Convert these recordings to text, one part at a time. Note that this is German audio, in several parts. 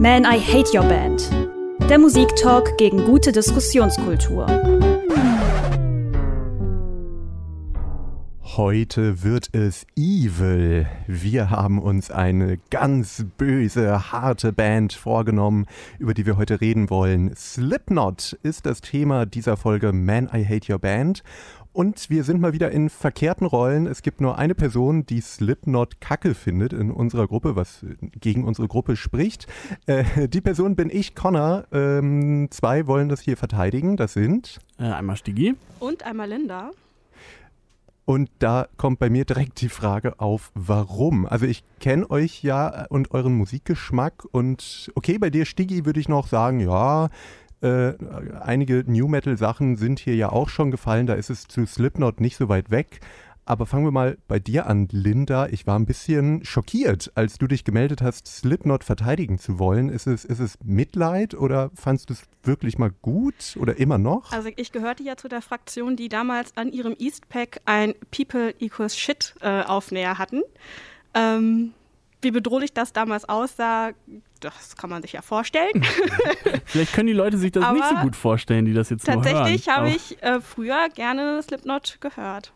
Man, I Hate Your Band. Der Musiktalk gegen gute Diskussionskultur. Heute wird es evil. Wir haben uns eine ganz böse, harte Band vorgenommen, über die wir heute reden wollen. Slipknot ist das Thema dieser Folge Man, I Hate Your Band. Und wir sind mal wieder in verkehrten Rollen. Es gibt nur eine Person, die Slipknot Kacke findet in unserer Gruppe, was gegen unsere Gruppe spricht. Äh, die Person bin ich, Connor. Ähm, zwei wollen das hier verteidigen. Das sind äh, einmal Stigi und einmal Linda. Und da kommt bei mir direkt die Frage auf, warum? Also ich kenne euch ja und euren Musikgeschmack und okay, bei dir Stigi würde ich noch sagen, ja, äh, einige New Metal Sachen sind hier ja auch schon gefallen, da ist es zu Slipknot nicht so weit weg. Aber fangen wir mal bei dir an, Linda. Ich war ein bisschen schockiert, als du dich gemeldet hast, Slipknot verteidigen zu wollen. Ist es, ist es Mitleid oder fandest du es wirklich mal gut oder immer noch? Also ich gehörte ja zu der Fraktion, die damals an ihrem Eastpack ein People Equals Shit äh, Aufnäher hatten. Ähm, wie bedrohlich das damals aussah, das kann man sich ja vorstellen. Vielleicht können die Leute sich das Aber nicht so gut vorstellen, die das jetzt nur hören. Tatsächlich habe ich äh, früher gerne Slipknot gehört.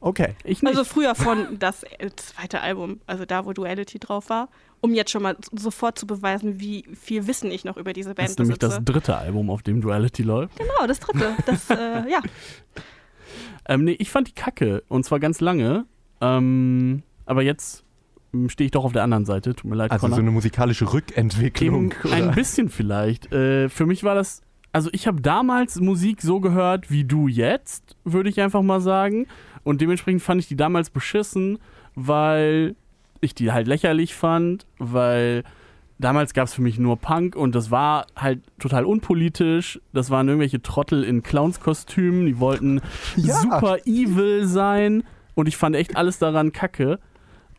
Okay. Ich nicht. Also früher von das zweite Album, also da, wo Duality drauf war, um jetzt schon mal sofort zu beweisen, wie viel Wissen ich noch über diese Band Das ist nämlich das dritte Album, auf dem Duality läuft. Genau, das dritte. Das, äh, ja. Ähm, nee, ich fand die kacke und zwar ganz lange. Ähm, aber jetzt stehe ich doch auf der anderen Seite. Tut mir leid, Also Connor. so eine musikalische Rückentwicklung. Eben ein bisschen vielleicht. Äh, für mich war das, also ich habe damals Musik so gehört wie du jetzt, würde ich einfach mal sagen. Und dementsprechend fand ich die damals beschissen, weil ich die halt lächerlich fand, weil damals gab es für mich nur Punk und das war halt total unpolitisch. Das waren irgendwelche Trottel in Clownskostümen, die wollten ja. super evil sein und ich fand echt alles daran kacke.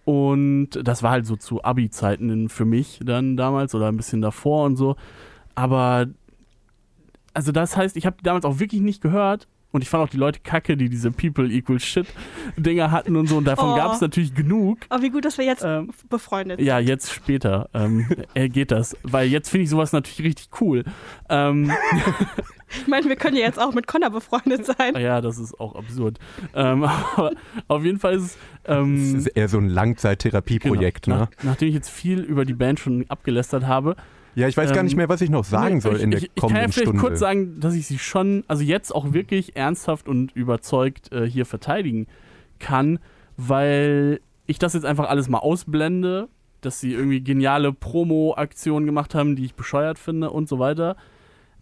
Und das war halt so zu Abi-Zeiten für mich dann damals oder ein bisschen davor und so. Aber, also das heißt, ich habe damals auch wirklich nicht gehört. Und ich fand auch die Leute kacke, die diese People Equal Shit Dinger hatten und so. Und davon oh. gab es natürlich genug. Aber wie gut, dass wir jetzt ähm, befreundet sind. Ja, jetzt später ähm, geht das. Weil jetzt finde ich sowas natürlich richtig cool. Ähm, Ich meine, wir können ja jetzt auch mit Connor befreundet sein. Ja, das ist auch absurd. Ähm, aber auf jeden Fall ist es. Ähm, das ist eher so ein Langzeittherapieprojekt, genau. ne? Nach, nachdem ich jetzt viel über die Band schon abgelästert habe. Ja, ich weiß ähm, gar nicht ähm, mehr, was ich noch sagen nee, soll ich, in der ich, kommenden Stunde. Ich kann ja vielleicht kurz sagen, dass ich sie schon, also jetzt auch wirklich ernsthaft und überzeugt äh, hier verteidigen kann, weil ich das jetzt einfach alles mal ausblende, dass sie irgendwie geniale Promo-Aktionen gemacht haben, die ich bescheuert finde und so weiter.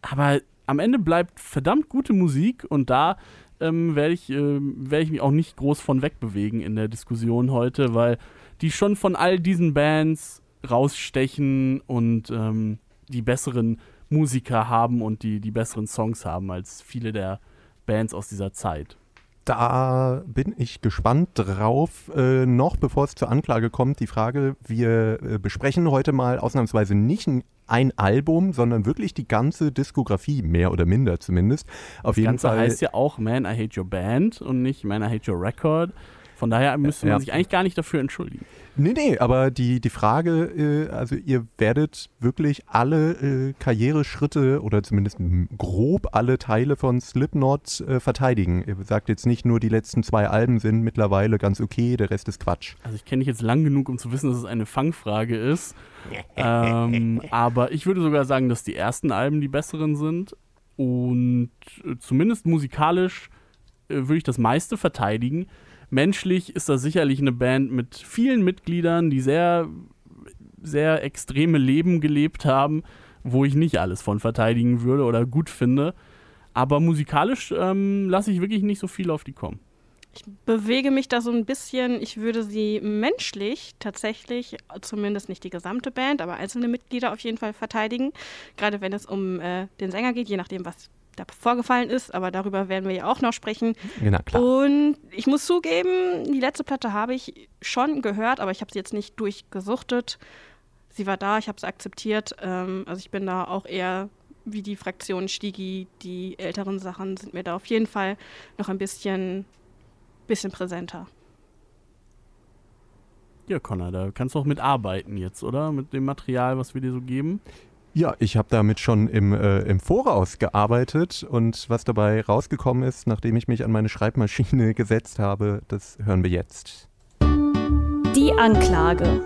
Aber am Ende bleibt verdammt gute Musik und da ähm, werde ich, äh, werd ich mich auch nicht groß von wegbewegen in der Diskussion heute, weil die schon von all diesen Bands rausstechen und ähm, die besseren Musiker haben und die, die besseren Songs haben als viele der Bands aus dieser Zeit. Da bin ich gespannt drauf. Äh, noch bevor es zur Anklage kommt, die Frage, wir äh, besprechen heute mal ausnahmsweise nicht ein ein Album, sondern wirklich die ganze Diskografie, mehr oder minder zumindest. Auf das jeden Ganze Fall heißt ja auch Man, I Hate Your Band und nicht Man, I Hate Your Record. Von daher müsste man ja. sich eigentlich gar nicht dafür entschuldigen. Nee, nee, aber die, die Frage, äh, also ihr werdet wirklich alle äh, Karriereschritte oder zumindest grob alle Teile von Slipknot äh, verteidigen. Ihr sagt jetzt nicht nur, die letzten zwei Alben sind mittlerweile ganz okay, der Rest ist Quatsch. Also ich kenne dich jetzt lang genug, um zu wissen, dass es eine Fangfrage ist. ähm, aber ich würde sogar sagen, dass die ersten Alben die besseren sind. Und äh, zumindest musikalisch äh, würde ich das meiste verteidigen menschlich ist das sicherlich eine Band mit vielen Mitgliedern, die sehr, sehr extreme Leben gelebt haben, wo ich nicht alles von verteidigen würde oder gut finde. Aber musikalisch ähm, lasse ich wirklich nicht so viel auf die kommen. Ich bewege mich da so ein bisschen, ich würde sie menschlich tatsächlich, zumindest nicht die gesamte Band, aber einzelne Mitglieder auf jeden Fall verteidigen. Gerade wenn es um äh, den Sänger geht, je nachdem, was da vorgefallen ist, aber darüber werden wir ja auch noch sprechen. Genau, klar. Und ich muss zugeben, die letzte Platte habe ich schon gehört, aber ich habe sie jetzt nicht durchgesuchtet. Sie war da, ich habe sie akzeptiert. Ähm, also ich bin da auch eher wie die Fraktion Stigi. Die älteren Sachen sind mir da auf jeden Fall noch ein bisschen, bisschen präsenter. Ja, Connor, da kannst du auch mitarbeiten jetzt, oder? Mit dem Material, was wir dir so geben. Ja, ich habe damit schon im, äh, im Voraus gearbeitet und was dabei rausgekommen ist, nachdem ich mich an meine Schreibmaschine gesetzt habe, das hören wir jetzt. Die Anklage.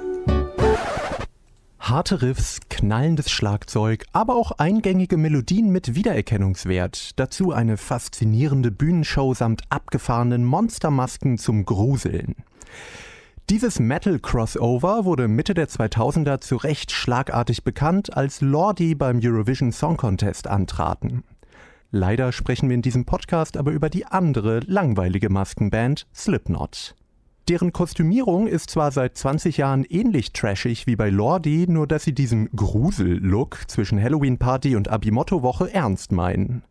Harte Riffs, knallendes Schlagzeug, aber auch eingängige Melodien mit Wiedererkennungswert. Dazu eine faszinierende Bühnenshow samt abgefahrenen Monstermasken zum Gruseln. Dieses Metal-Crossover wurde Mitte der 2000er zu Recht schlagartig bekannt, als Lordi beim Eurovision Song Contest antraten. Leider sprechen wir in diesem Podcast aber über die andere, langweilige Maskenband Slipknot. Deren Kostümierung ist zwar seit 20 Jahren ähnlich trashig wie bei Lordi, nur dass sie diesen Grusel-Look zwischen Halloween-Party und Abimotto-Woche ernst meinen.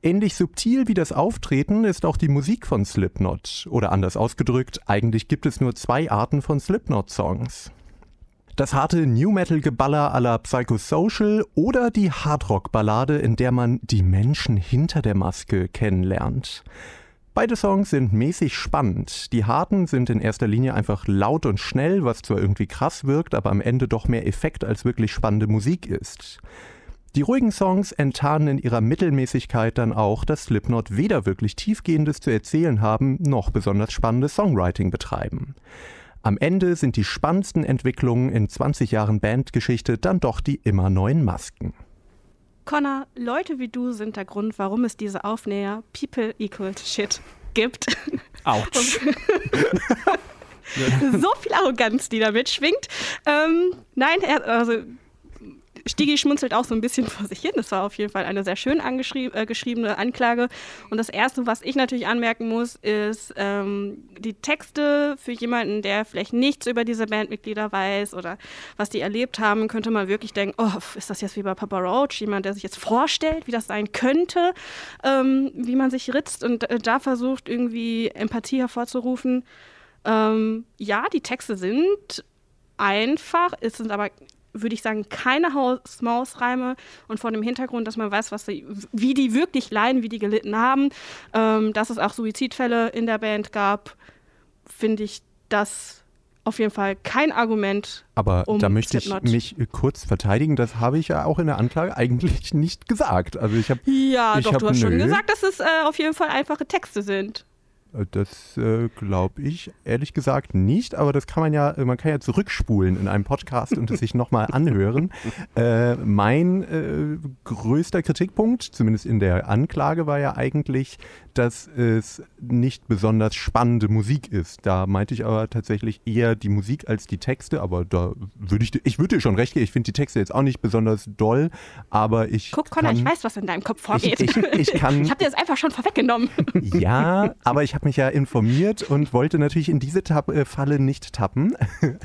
Ähnlich subtil wie das Auftreten ist auch die Musik von Slipknot. Oder anders ausgedrückt, eigentlich gibt es nur zwei Arten von Slipknot-Songs. Das harte New Metal-Geballer à la Psychosocial oder die Hardrock-Ballade, in der man die Menschen hinter der Maske kennenlernt. Beide Songs sind mäßig spannend. Die harten sind in erster Linie einfach laut und schnell, was zwar irgendwie krass wirkt, aber am Ende doch mehr Effekt als wirklich spannende Musik ist. Die ruhigen Songs enttarnen in ihrer Mittelmäßigkeit dann auch, dass Slipknot weder wirklich tiefgehendes zu erzählen haben, noch besonders spannendes Songwriting betreiben. Am Ende sind die spannendsten Entwicklungen in 20 Jahren Bandgeschichte dann doch die immer neuen Masken. Connor, Leute wie du sind der Grund, warum es diese Aufnäher People Equals Shit gibt. Autsch. so viel Arroganz, die damit schwingt. Ähm, nein, er, also Stigi schmunzelt auch so ein bisschen vor sich hin. Das war auf jeden Fall eine sehr schön äh, geschriebene Anklage. Und das Erste, was ich natürlich anmerken muss, ist ähm, die Texte für jemanden, der vielleicht nichts über diese Bandmitglieder weiß oder was die erlebt haben, könnte man wirklich denken, oh, ist das jetzt wie bei Papa Roach, jemand, der sich jetzt vorstellt, wie das sein könnte, ähm, wie man sich ritzt und äh, da versucht, irgendwie Empathie hervorzurufen. Ähm, ja, die Texte sind einfach, es sind aber würde ich sagen, keine Haus-Maus-Reime und vor dem Hintergrund, dass man weiß, was die, wie die wirklich leiden, wie die gelitten haben, ähm, dass es auch Suizidfälle in der Band gab, finde ich das auf jeden Fall kein Argument. Aber um da möchte Slipknot. ich mich kurz verteidigen. Das habe ich ja auch in der Anklage eigentlich nicht gesagt. Also ich habe Ja, ich doch, hab, du hast schon nö. gesagt, dass es äh, auf jeden Fall einfache Texte sind. Das äh, glaube ich ehrlich gesagt nicht, aber das kann man ja, man kann ja zurückspulen in einem Podcast und es sich nochmal anhören. Äh, mein äh, größter Kritikpunkt, zumindest in der Anklage, war ja eigentlich, dass es nicht besonders spannende Musik ist. Da meinte ich aber tatsächlich eher die Musik als die Texte, aber da würde ich, ich würde dir schon recht geben, ich finde die Texte jetzt auch nicht besonders doll, aber ich. Guck, Connor, kann, ich weiß, was in deinem Kopf vorgeht. Ich, ich, ich. Ich habe dir das einfach schon vorweggenommen. Ja, aber ich habe mich ja informiert und wollte natürlich in diese Tapp äh, Falle nicht tappen.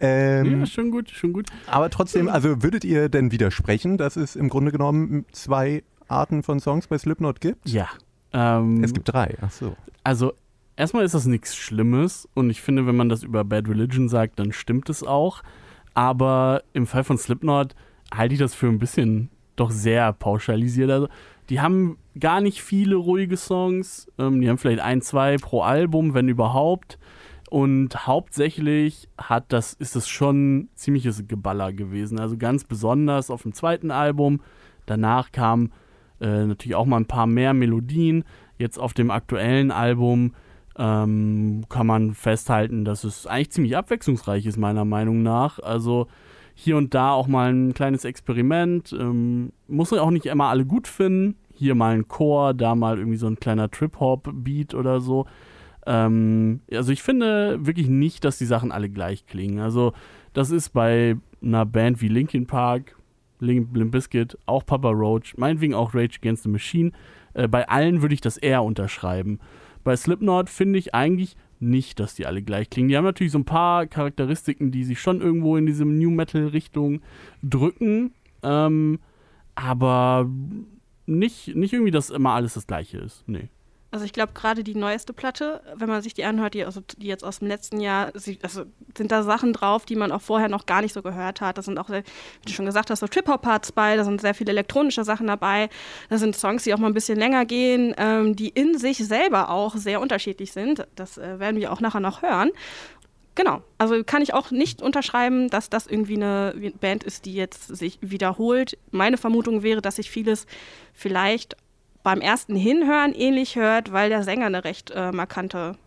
ähm, Ja, schon gut, schon gut. aber trotzdem, also würdet ihr denn widersprechen, dass es im Grunde genommen zwei Arten von Songs bei Slipknot gibt? Ja. Ähm, Es gibt drei, ach so. Also, erstmal ist das nichts Schlimmes und ich finde, wenn man das über Bad Religion sagt, dann stimmt es auch. Aber im Fall von Slipknot halte ich das für ein bisschen doch sehr pauschalisiert. Also, die haben gar nicht viele ruhige Songs. Ähm, die haben vielleicht ein, zwei pro Album, wenn überhaupt. Und hauptsächlich hat das, ist es schon ziemliches Geballer gewesen. Also ganz besonders auf dem zweiten Album. Danach kamen äh, natürlich auch mal ein paar mehr Melodien. Jetzt auf dem aktuellen Album ähm, kann man festhalten, dass es eigentlich ziemlich abwechslungsreich ist, meiner Meinung nach. Also hier und da auch mal ein kleines Experiment. Ähm, muss man auch nicht immer alle gut finden. Hier mal ein Chor, da mal irgendwie so ein kleiner Trip-Hop-Beat oder so. Ähm, also ich finde wirklich nicht, dass die Sachen alle gleich klingen. Also das ist bei einer Band wie Linkin Park, Limp Limp Bizkit, auch Papa Roach, meinetwegen auch Rage Against the Machine. Äh, bei allen würde ich das eher unterschreiben. Bei Slipknot finde ich eigentlich nicht, dass die alle gleich klingen. Die haben natürlich so ein paar Charakteristiken, die sich schon irgendwo in diese New Metal Richtung drücken, ähm, aber nicht, nicht irgendwie, dass immer alles das gleiche ist. Nee. Also ich glaube, gerade die neueste Platte, wenn man sich die anhört, die, also die jetzt aus dem letzten Jahr, sie, also sind da Sachen drauf, die man auch vorher noch gar nicht so gehört hat. Da sind auch, sehr, wie du schon gesagt hast, so Trip-Hop-Parts bei, da sind sehr viele elektronische Sachen dabei. Da sind Songs, die auch mal ein bisschen länger gehen, ähm, die in sich selber auch sehr unterschiedlich sind. Das äh, werden wir auch nachher noch hören. Genau. Also kann ich auch nicht unterschreiben, dass das irgendwie eine Band ist, die jetzt sich wiederholt. Meine Vermutung wäre, dass sich vieles vielleicht beim ersten Hinhören ähnlich hört, weil der Sänger eine recht äh, markante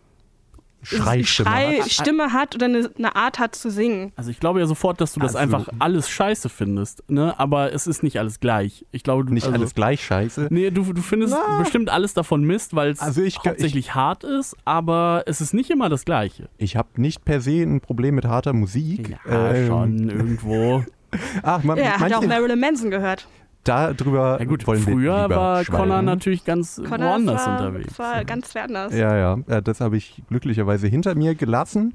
Schreistimme Schrei hat. Stimme hat oder eine, eine Art hat zu singen. Also ich glaube ja sofort, dass du das Also- einfach alles scheiße findest, ne? Aber es ist nicht alles gleich. Ich glaube, du Nicht also, alles gleich scheiße. Nee, du, du findest Na. bestimmt alles davon Mist, weil es Also ich- hauptsächlich hart ist, aber es ist nicht immer das Gleiche. Ich habe nicht per se ein Problem mit harter Musik. Ja, Ähm, schon irgendwo. Ach, man, Ja, er hat auch Marilyn Manson gehört. Darüber Ja gut, wollen wir früher war schweigen. Connor natürlich ganz Connor, woanders war, unterwegs. Das war ganz woanders. Ja, ja, ja, das habe ich glücklicherweise hinter mir gelassen.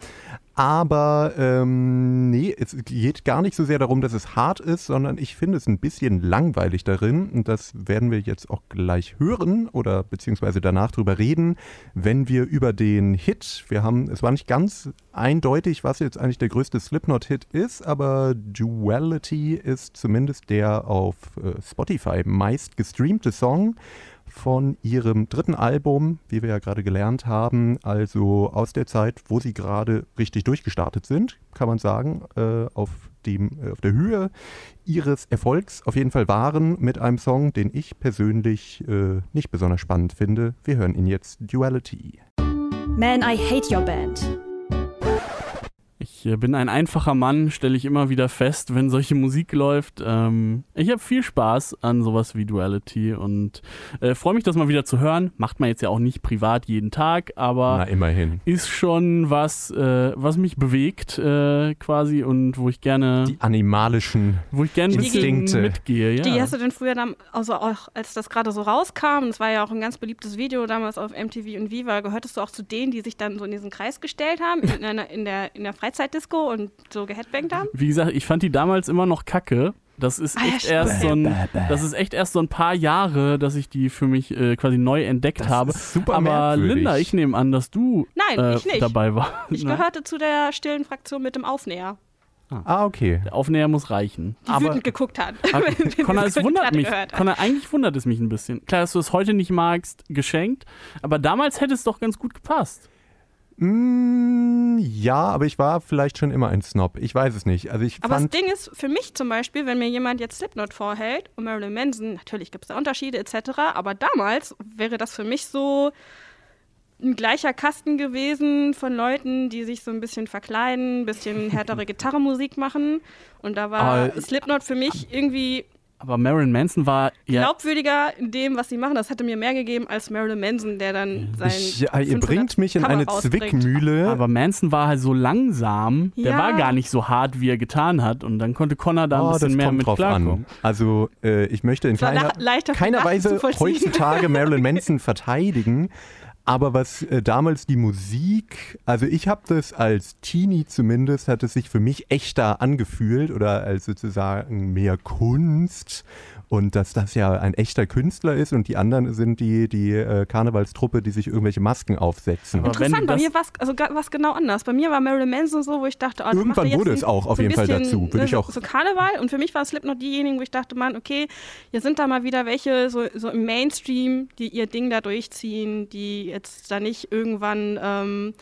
Aber ähm, nee, es geht gar nicht so sehr darum, dass es hart ist, sondern ich finde es ein bisschen langweilig darin. Und das werden wir jetzt auch gleich hören oder beziehungsweise danach drüber reden, wenn wir über den Hit, wir haben, es war nicht ganz eindeutig, was jetzt eigentlich der größte Slipknot-Hit ist, aber Duality ist zumindest der auf äh, Spotify meist gestreamte Song von ihrem dritten Album, wie wir ja gerade gelernt haben, also aus der Zeit, wo sie gerade richtig durchgestartet sind, kann man sagen, äh, auf, dem, äh, auf der Höhe ihres Erfolgs auf jeden Fall waren mit einem Song, den ich persönlich äh, nicht besonders spannend finde. Wir hören ihn jetzt Duality. Man, I hate your band. Ich äh, bin ein einfacher Mann, stelle ich immer wieder fest, wenn solche Musik läuft. Ähm, ich habe viel Spaß an sowas wie Duality und äh, freue mich, das mal wieder zu hören. Macht man jetzt ja auch nicht privat jeden Tag, aber Na, immerhin. ist schon was, äh, was mich bewegt äh, quasi und wo ich gerne, Die animalischen wo ich gerne Instinkte. mitgehe. Ja. Die hast du denn früher, dann, also auch als das gerade so rauskam, es war ja auch ein ganz beliebtes Video damals auf MTV und Viva, gehörtest du auch zu denen, die sich dann so in diesen Kreis gestellt haben, in, einer, in, der, in der Freizeitdisco und so geheadbangt haben? Wie gesagt, ich fand die damals immer noch kacke. Das ist Ah, ja, echt stimmt. erst so ein, das ist echt erst so ein paar Jahre, dass ich die für mich äh, quasi neu entdeckt Das habe. ist super Aber merkwürdig. Linda, ich nehme an, dass du Nein, äh, ich nicht. dabei warst. Ich ne? gehörte zu der stillen Fraktion mit dem Aufnäher, Ah, okay. Der Aufnäher muss reichen. die Aber- wütend geguckt hat. Sie Connor, es wundert mich. Connor, eigentlich wundert es mich ein bisschen. Klar, dass du es heute nicht magst, geschenkt. Aber damals hätte es doch ganz gut gepasst. Mm, ja, aber ich war vielleicht schon immer ein Snob. Ich weiß es nicht. Also ich Aber das Ding ist, für mich zum Beispiel, wenn mir jemand jetzt Slipknot vorhält und Marilyn Manson, natürlich gibt es da Unterschiede etc., aber damals wäre das für mich so ein gleicher Kasten gewesen von Leuten, die sich so ein bisschen verkleiden, ein bisschen härtere Gitarrenmusik machen. Und da war Aber- Slipknot für mich irgendwie Aber Marilyn Manson war ja. glaubwürdiger in dem, was sie machen. Das hätte mir mehr gegeben als Marilyn Manson, der dann sein. ich, ja, ihr 500 bringt mich in Cover eine rausbringt. Zwickmühle. Aber Manson war halt so langsam, der Ja. war gar nicht so hart, wie er getan hat. Und dann konnte Connor da ein Oh, bisschen das mehr kommt mit drauf klarkommen. an. Also äh, ich möchte in keiner, keiner Weise heutzutage Marilyn Manson verteidigen. Aber was äh, damals die Musik, also ich habe das als Teenie zumindest, hat es sich für mich echter angefühlt oder als sozusagen mehr Kunst und dass das ja ein echter Künstler ist und die anderen sind die, die äh, Karnevalstruppe, die sich irgendwelche Masken aufsetzen. Aber Interessant, bei mir war es also, genau anders. Bei mir war Marilyn Manson so, wo ich dachte, oh, Irgendwann wurde ein- es auch auf so jeden Fall dazu, würde ne, ich so- auch- So Karneval und für mich war Slipknot diejenigen, wo ich dachte, Mann, okay, hier sind da mal wieder welche so, so im Mainstream, die ihr Ding da durchziehen, die jetzt da nicht irgendwann ähm,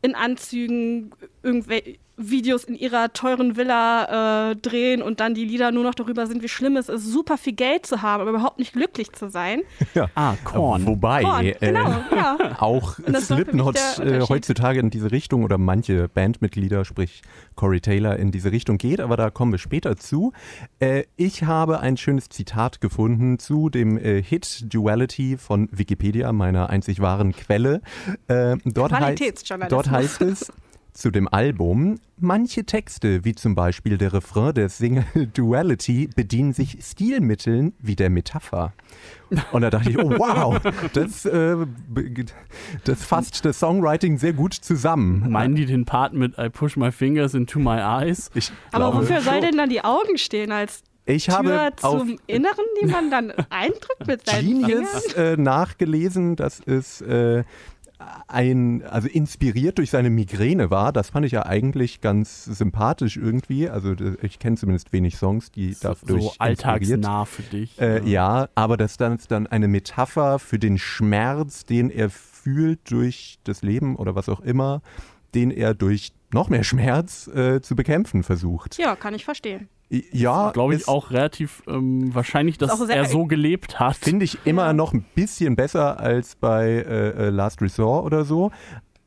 in Anzügen irgendwelche Videos in ihrer teuren Villa äh, drehen und dann die Lieder nur noch darüber sind, wie schlimm es ist, super viel Geld zu haben, aber überhaupt nicht glücklich zu sein. Ah, Korn. Wobei Korn, äh, genau, ja. auch Slipknot äh, heutzutage in diese Richtung oder manche Bandmitglieder, sprich Corey Taylor, in diese Richtung geht, aber da kommen wir später zu. Äh, ich habe ein schönes Zitat gefunden zu dem äh, Hit Duality von Wikipedia, meiner einzig wahren Quelle. Äh, dort, heißt, dort heißt es, zu dem Album, manche Texte, wie zum Beispiel der Refrain der Single Duality, bedienen sich Stilmitteln wie der Metapher. Und da dachte ich, oh wow, das, äh, das fasst das Songwriting sehr gut zusammen. Meinen die den Part mit I push my fingers into my eyes? Ich Aber glaube, wofür soll denn dann die Augen stehen als ich Tür habe auf zum Inneren, die man dann eindrückt mit seinen Fingern? Genius äh, nachgelesen, dass es äh, ein, also inspiriert durch seine Migräne war. Das fand ich ja eigentlich ganz sympathisch irgendwie. Also ich kenne zumindest wenig Songs, die So, dadurch so inspiriert alltagsnah für dich. Äh, ja, aber das dann ist dann eine Metapher für den Schmerz, den er fühlt durch das Leben oder was auch immer, den er durch noch mehr Schmerz äh, zu bekämpfen versucht. Ja, kann ich verstehen. Ja, glaube ich ist- auch relativ ähm, wahrscheinlich, dass er so gelebt hat. Finde ich immer noch ein bisschen besser als bei äh, äh, Last Resort oder so.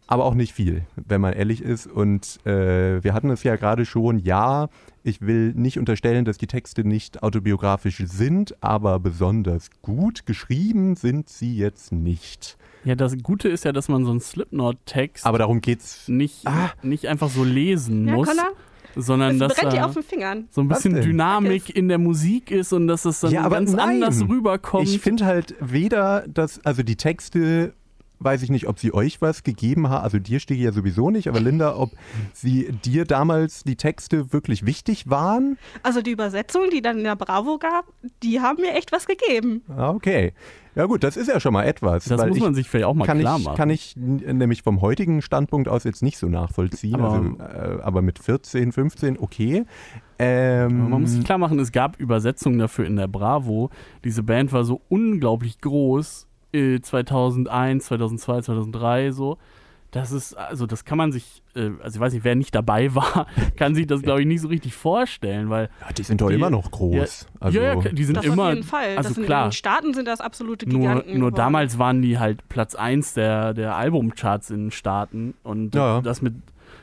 Aber auch nicht viel, wenn man ehrlich ist. Und äh, wir hatten es ja gerade schon, ja, ich will nicht unterstellen, dass die Texte nicht autobiografisch sind, aber besonders gut geschrieben sind sie jetzt nicht. Ja, das Gute ist ja, dass man so einen Slipknot-Text Aber darum geht's. nicht, Ah. nicht einfach so lesen Ja, muss, Connor, sondern das dass brennt da auf den Fingern. so ein bisschen? Dynamik in der Musik ist und dass es dann Ja, aber ganz nein. anders rüberkommt. Ich finde halt weder, dass, also die Texte, weiß ich nicht, ob sie euch was gegeben haben, also dir Stigi ja sowieso nicht, aber Linda, ob sie dir damals die Texte wirklich wichtig waren? Also die Übersetzung, die dann in der Bravo gab, die haben mir echt was gegeben. Ah, Okay. Ja gut, das ist ja schon mal etwas. das weil muss ich, man sich vielleicht auch mal kann klar ich, machen. Kann ich nämlich vom heutigen Standpunkt aus jetzt nicht so nachvollziehen. Aber- also, äh, aber mit 14, 15, okay. Ähm, Man muss sich klar machen, es gab Übersetzungen dafür in der Bravo. Diese Band war so unglaublich groß, äh, 2001, 2002, 2003 so. Das ist, also das kann man sich, äh, also ich weiß nicht, wer nicht dabei war, kann sich das glaube ich nicht so richtig vorstellen, weil ja, die sind doch die- immer noch groß. also, ja, ja, die sind Das immer, auf jeden Fall. also das sind klar. In den Staaten sind das absolute nur, Giganten. nur geworden. damals waren die halt Platz 1 der, der Albumcharts in den Staaten und Ja. das mit,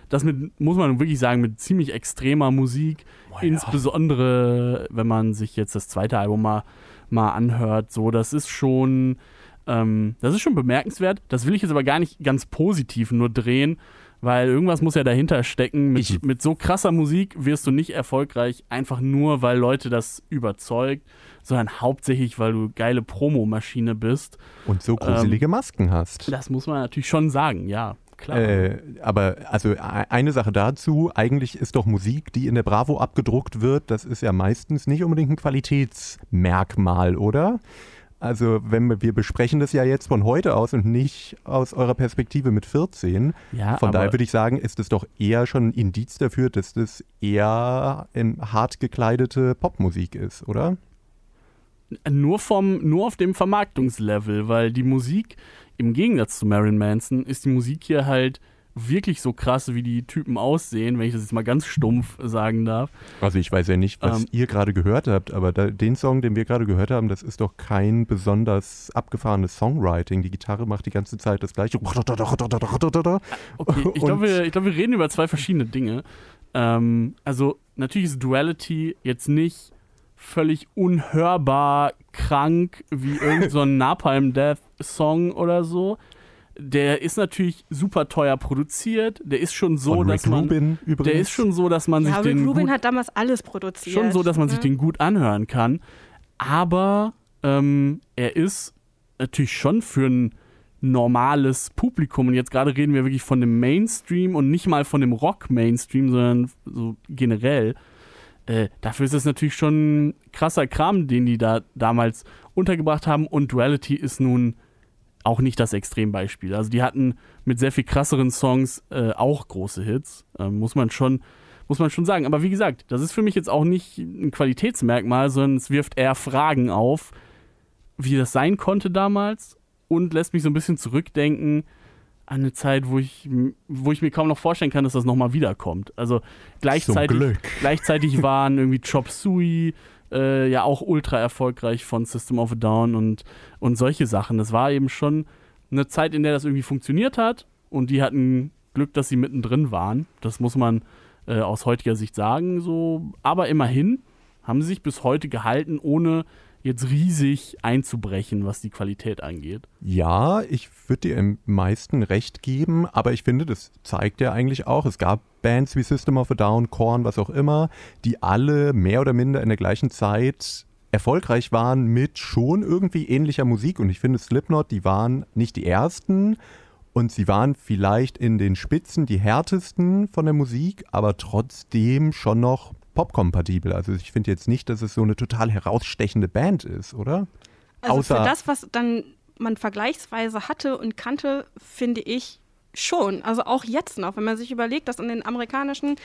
das mit, muss man wirklich sagen, mit ziemlich extremer Musik, Oh ja. insbesondere wenn man sich jetzt das zweite Album mal, mal anhört, so, das ist schon, ähm, das ist schon bemerkenswert. Das will ich jetzt aber gar nicht ganz positiv nur drehen, weil irgendwas muss ja dahinter stecken. Mit, Ich- mit so krasser Musik wirst du nicht erfolgreich, einfach nur, weil Leute das überzeugt, sondern hauptsächlich, weil du geile Promomaschine bist. Und so gruselige Masken hast. Das muss man natürlich schon sagen, ja, klar. Äh, aber also e- eine Sache dazu, eigentlich ist doch Musik, die in der Bravo abgedruckt wird, das ist ja meistens nicht unbedingt ein Qualitätsmerkmal, oder? Also wenn wir, wir besprechen das ja jetzt von heute aus und nicht aus eurer Perspektive mit 14. ja, Von daher würde ich sagen, ist es doch eher schon ein Indiz dafür, dass das eher in hart gekleidete Popmusik ist, oder? Nur, vom, nur auf dem Vermarktungslevel, weil die Musik, im Gegensatz zu Marilyn Manson, ist die Musik hier halt wirklich so krass, wie die Typen aussehen, wenn ich das jetzt mal ganz stumpf sagen darf. Also ich weiß ja nicht, was Ähm. ihr gerade gehört habt, aber da, den Song, den wir gerade gehört haben, das ist doch kein besonders abgefahrenes Songwriting. Die Gitarre macht die ganze Zeit das gleiche. Okay, ich glaube, wir, glaub, wir reden über zwei verschiedene Dinge. Ähm, also natürlich ist Duality jetzt nicht völlig unhörbar krank wie irgendein so ein Napalm Death Song oder so. Der ist natürlich super teuer produziert. Der ist schon so, Von Rick dass man Rubin übrigens. der ist schon so, dass man Ja, sich Rick den Rubin gut, hat damals alles produziert. schon so, dass man sich ne? den gut anhören kann. Aber ähm, er ist natürlich schon für ein normales Publikum. Und jetzt gerade reden wir wirklich von dem Mainstream und nicht mal von dem Rock-Mainstream, sondern so generell. Äh, dafür ist es natürlich schon ein krasser Kram, den die da damals untergebracht haben. Und Duality ist nun auch nicht das Extrembeispiel. Also die hatten mit sehr viel krasseren Songs äh, auch große Hits, äh, muss man schon muss man schon sagen. Aber wie gesagt, das ist für mich jetzt auch nicht ein Qualitätsmerkmal, sondern es wirft eher Fragen auf, wie das sein konnte damals und lässt mich so ein bisschen zurückdenken an eine Zeit, wo ich, wo ich mir kaum noch vorstellen kann, dass das nochmal wiederkommt. Also gleichzeitig, gleichzeitig waren irgendwie Chop Suey äh, ja auch ultra erfolgreich von System of a Down und, und solche Sachen. Das war eben schon eine Zeit, in der das irgendwie funktioniert hat und die hatten Glück, dass sie mittendrin waren. Das muss man äh, aus heutiger Sicht sagen. So. Aber immerhin haben sie sich bis heute gehalten, ohne jetzt riesig einzubrechen, was die Qualität angeht. Ja, ich würde dir im meisten recht geben, aber ich finde, das zeigt ja eigentlich auch, es gab Bands wie System of a Down, Korn, was auch immer, die alle mehr oder minder in der gleichen Zeit erfolgreich waren mit schon irgendwie ähnlicher Musik. Und ich finde, Slipknot, die waren nicht die ersten und sie waren vielleicht in den Spitzen die härtesten von der Musik, aber trotzdem schon noch popkompatibel. Also ich finde jetzt nicht, dass es so eine total herausstechende Band ist, oder? Also Außer- für das, was dann man vergleichsweise hatte und kannte, finde ich schon. Also auch jetzt noch, wenn man sich überlegt, dass in den amerikanischen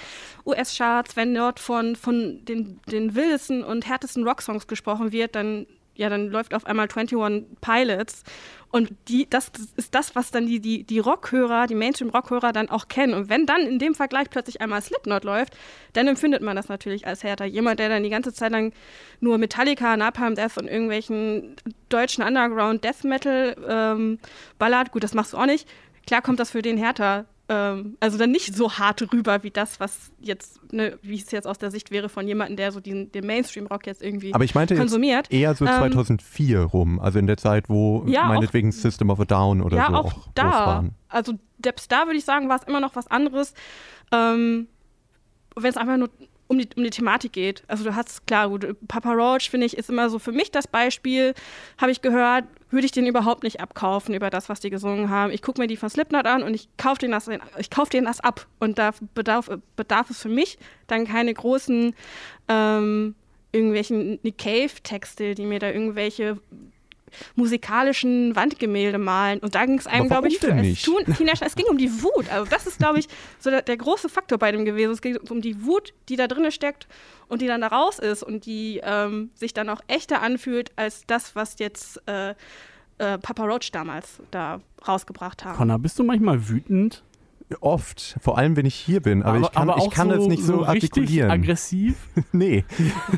US-Charts, wenn dort von, von den, den wildesten und härtesten Rocksongs gesprochen wird, dann ja, dann läuft auf einmal 21 Pilots und die, das ist das, was dann die, die, die Rockhörer, die Mainstream-Rockhörer dann auch kennen. Und wenn dann in dem Vergleich plötzlich einmal Slipknot läuft, dann empfindet man das natürlich als härter. Jemand, der dann die ganze Zeit lang nur Metallica, Napalm Death und irgendwelchen deutschen Underground Death Metal ähm, ballert, gut, das machst du auch nicht. Klar kommt das für den härter ähm, also dann nicht so hart rüber wie das, was jetzt, ne, wie es jetzt aus der Sicht wäre von jemandem, der so den, den Mainstream-Rock jetzt irgendwie Aber ich meinte konsumiert. Eher so Ähm, 2004 rum, also in der Zeit, wo Ja, auch- meinetwegen System of a Down oder ja, so auch, auch, da. waren. Also selbst da würde ich sagen, war es immer noch was anderes, ähm, wenn es einfach nur um die, um die Thematik geht. Also du hast, klar, gut, Papa Roach, finde ich, ist immer so für mich das Beispiel, habe ich gehört, würde ich den überhaupt nicht abkaufen über das, was die gesungen haben. Ich gucke mir die von Slipknot an und ich kaufe denen, das- kauf denen das ab. Und da bedarf, bedarf es für mich dann keine großen ähm, irgendwelchen Nick Cave-Texte, die mir da irgendwelche musikalischen Wandgemälde malen. Und da ging es einem, glaube ich, es, nicht? tun, Teenager, es ging um die Wut. Also das ist, glaube ich, so der, der große Faktor bei dem gewesen. Es geht um die Wut, die da drin steckt und die dann da raus ist und die ähm, sich dann auch echter anfühlt als das, was jetzt äh, äh, Papa Roach damals da rausgebracht haben. Connor, bist du manchmal wütend? Oft, vor allem wenn ich hier bin, aber, ich kann, ich kann das nicht so, richtig artikulieren. aggressiv. nee.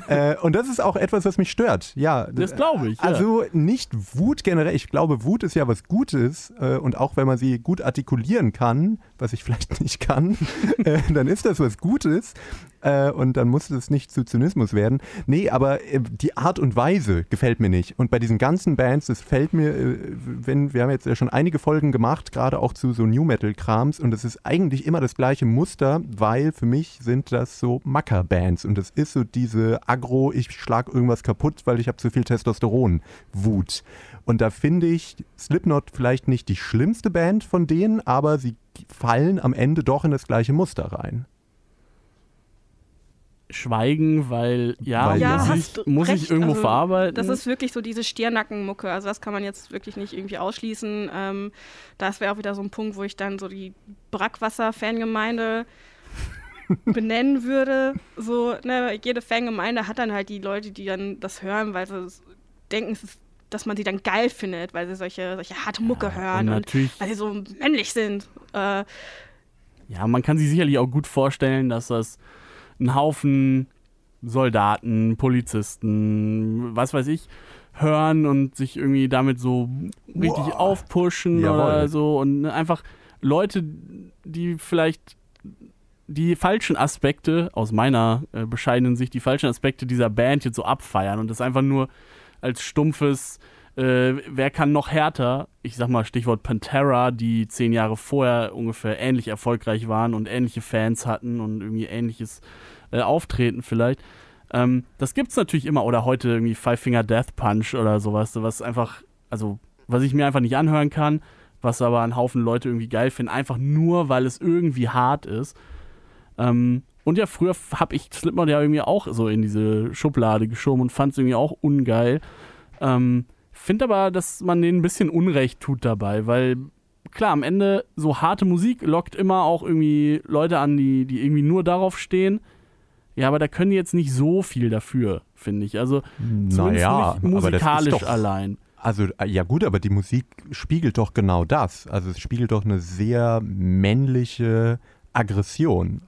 äh, und das ist auch etwas, was mich stört. Ja. Das glaube ich, ja. Also nicht Wut generell. Ich glaube, Wut ist ja was Gutes äh, und auch wenn man sie gut artikulieren kann, was ich vielleicht nicht kann, äh, dann ist das was Gutes äh, und dann muss es nicht zu Zynismus werden. Nee, aber äh, die Art und Weise gefällt mir nicht. Und bei diesen ganzen Bands, das fällt mir, äh, wenn wir haben jetzt ja schon einige Folgen gemacht, gerade auch zu so New Metal Krams und es ist eigentlich immer das gleiche Muster, weil für mich sind das so Macker-Bands und es ist so diese Agro, ich schlag irgendwas kaputt, weil ich habe zu viel Testosteron, Wut. Und da finde ich Slipknot vielleicht nicht die schlimmste Band von denen, aber sie fallen am Ende doch in das gleiche Muster rein. Schweigen, weil ja, Weil Ja, muss, ich, muss ich irgendwo Also, verarbeiten. Das ist wirklich so diese Stirnackenmucke. Also das kann man jetzt wirklich nicht irgendwie ausschließen. Ähm, das wäre auch wieder so ein Punkt, wo ich dann so die Brackwasser-Fangemeinde benennen würde. So, ne, jede Fangemeinde hat dann halt die Leute, die dann das hören, weil sie denken, es ist, dass man sie dann geil findet, weil sie solche, solche harte Mucke hören und und, natürlich, weil sie so männlich sind. Äh, ja, man kann sich sicherlich auch gut vorstellen, dass das ein Haufen Soldaten, Polizisten, was weiß ich, hören und sich irgendwie damit so richtig Wow. aufpushen Jawohl. oder so und einfach Leute, die vielleicht die falschen Aspekte, aus meiner äh, bescheidenen Sicht, die falschen Aspekte dieser Band jetzt so abfeiern und das einfach nur als stumpfes, äh, wer kann noch härter, ich sag mal Stichwort Pantera, die zehn Jahre vorher ungefähr ähnlich erfolgreich waren und ähnliche Fans hatten und irgendwie ähnliches äh, Auftreten vielleicht. Ähm, das gibt's natürlich immer oder heute irgendwie Five Finger Death Punch oder sowas, was einfach, also was ich mir einfach nicht anhören kann, was aber ein Haufen Leute irgendwie geil finden, einfach nur, weil es irgendwie hart ist. Ähm, und ja, früher habe ich Slipknot ja irgendwie auch so in diese Schublade geschoben und fand es irgendwie auch ungeil. Ähm, Finde aber, dass man denen ein bisschen Unrecht tut dabei, weil klar, am Ende so harte Musik lockt immer auch irgendwie Leute an, die, die irgendwie nur darauf stehen. Ja, aber da können die jetzt nicht so viel dafür, finde ich. Also zumindest Naja, nicht musikalisch doch, allein. Also, äh, ja gut, aber die Musik spiegelt doch genau das. Also es spiegelt doch eine sehr männliche Aggression.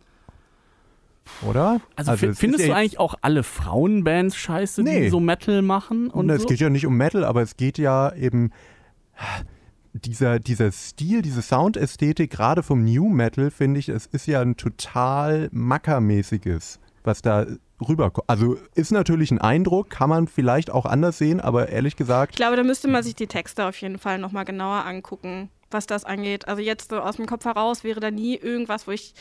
Oder? Also, es ist findest du eigentlich auch alle Frauenbands scheiße, Nee. die so Metal machen und Na, Es so? geht ja nicht um Metal, aber es geht ja eben dieser, dieser Stil, diese Soundästhetik, gerade vom New Metal, finde ich, es ist ja ein total mackermäßiges, was da rüberkommt. Also ist natürlich ein Eindruck, kann man vielleicht auch anders sehen, aber ehrlich gesagt, Ich glaube, da müsste man sich die Texte auf jeden Fall nochmal genauer angucken, was das angeht. Also jetzt so aus dem Kopf heraus wäre da nie irgendwas, wo ich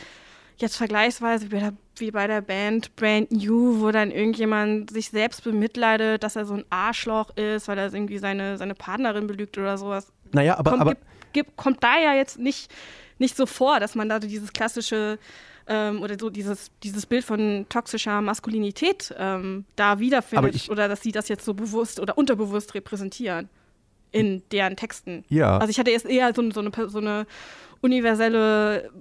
jetzt vergleichsweise wie bei, der, wie bei der Band Brand New, wo dann irgendjemand sich selbst bemitleidet, dass er so ein Arschloch ist, weil er irgendwie seine, seine Partnerin belügt oder sowas. naja, aber, kommt, aber gibt, gibt, kommt da ja jetzt nicht, nicht so vor, dass man da so dieses klassische ähm, oder so dieses, dieses Bild von toxischer Maskulinität ähm, da wiederfindet ich- oder dass sie das jetzt so bewusst oder unterbewusst repräsentieren in deren Texten. ja. Also ich hatte jetzt eher so, so, eine, so eine universelle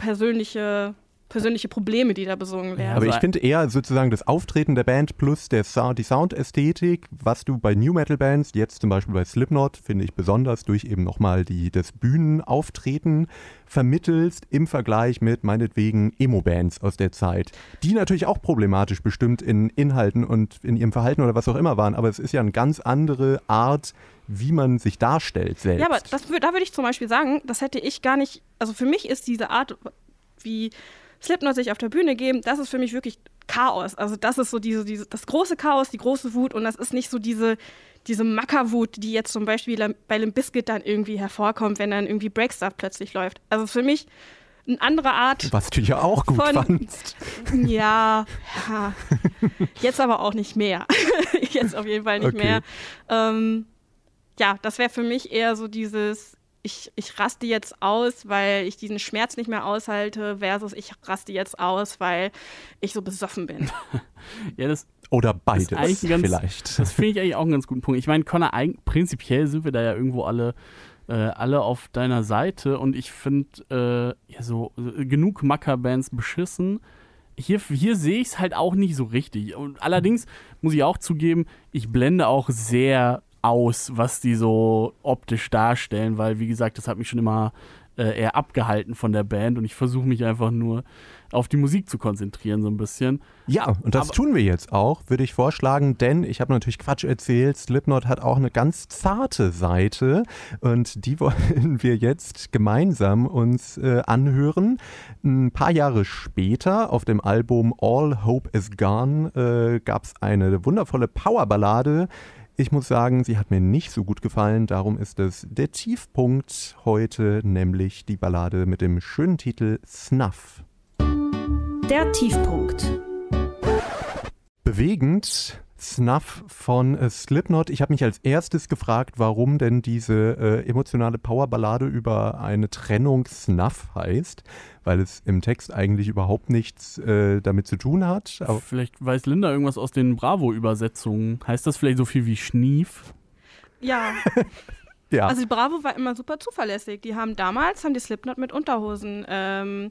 persönliche persönliche Probleme, die da besungen werden. Aber Also- ich finde eher sozusagen das Auftreten der Band plus der Sound, die Soundästhetik, was du bei New Metal Bands, jetzt zum Beispiel bei Slipknot, finde ich besonders durch eben nochmal die, das Bühnenauftreten vermittelst im Vergleich mit meinetwegen Emo-Bands aus der Zeit, die natürlich auch problematisch bestimmt in Inhalten und in ihrem Verhalten oder was auch immer waren, aber es ist ja eine ganz andere Art, wie man sich darstellt selbst. Ja, aber das, da würde ich zum Beispiel sagen, das hätte ich gar nicht, also für mich ist diese Art, wie Slipknot sich auf der Bühne geben, das ist für mich wirklich Chaos. Also das ist so diese, diese, das große Chaos, die große Wut und das ist nicht so diese, diese Mackerwut, die jetzt zum Beispiel bei Limp Bizkit dann irgendwie hervorkommt, wenn dann irgendwie Breakstuff plötzlich läuft. Also für mich eine andere Art was du ja auch gut Von- fandst. ja, ja. Jetzt aber auch nicht mehr. Jetzt auf jeden Fall nicht Okay. mehr. Ähm, ja, das wäre für mich eher so dieses, ich, ich raste jetzt aus, weil ich diesen Schmerz nicht mehr aushalte, versus ich raste jetzt aus, weil ich so besoffen bin. Ja, das, Oder beides ganz- vielleicht. das finde ich eigentlich auch einen ganz guten Punkt. Ich meine, Connor, prinzipiell sind wir da ja irgendwo alle, äh, alle auf deiner Seite und ich finde, äh, ja, so, so genug Macker-Bands beschissen. Hier, hier sehe ich es halt auch nicht so richtig. Und allerdings muss ich auch zugeben, ich blende auch sehr aus, was die so optisch darstellen, weil, wie gesagt, das hat mich schon immer äh, eher abgehalten von der Band und ich versuche mich einfach nur auf die Musik zu konzentrieren, so ein bisschen. Ja, und das Aber- tun wir jetzt auch, würde ich vorschlagen, denn ich habe natürlich Quatsch erzählt. Slipknot hat auch eine ganz zarte Seite und die wollen wir jetzt gemeinsam uns äh, anhören. Ein paar Jahre später auf dem Album All Hope Is Gone äh, gab es eine wundervolle Powerballade. Ich muss sagen, sie hat mir nicht so gut gefallen, darum ist es der Tiefpunkt heute, nämlich die Ballade mit dem schönen Titel Snuff. Der Tiefpunkt. bewegend. Snuff von äh, Slipknot. Ich habe mich als erstes gefragt, warum denn diese äh, emotionale Powerballade über eine Trennung Snuff heißt, weil es im Text eigentlich überhaupt nichts äh, damit zu tun hat. Aber, Vielleicht weiß Linda irgendwas aus den Bravo-Übersetzungen. Heißt das vielleicht so viel wie Schnief? Ja, ja, also die Bravo war immer super zuverlässig. Die haben damals, haben die Slipknot mit Unterhosen ähm,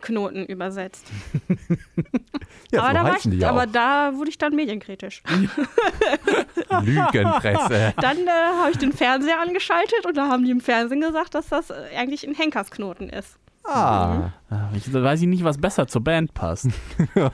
Knoten übersetzt. ja aber, so da war ich, aber da wurde ich dann medienkritisch. Lügenpresse. Dann äh, habe ich den Fernseher angeschaltet und da haben die im Fernsehen gesagt, dass das äh, eigentlich ein Henkersknoten ist. Ah, Ich da weiß ich nicht, was besser zur Band passt.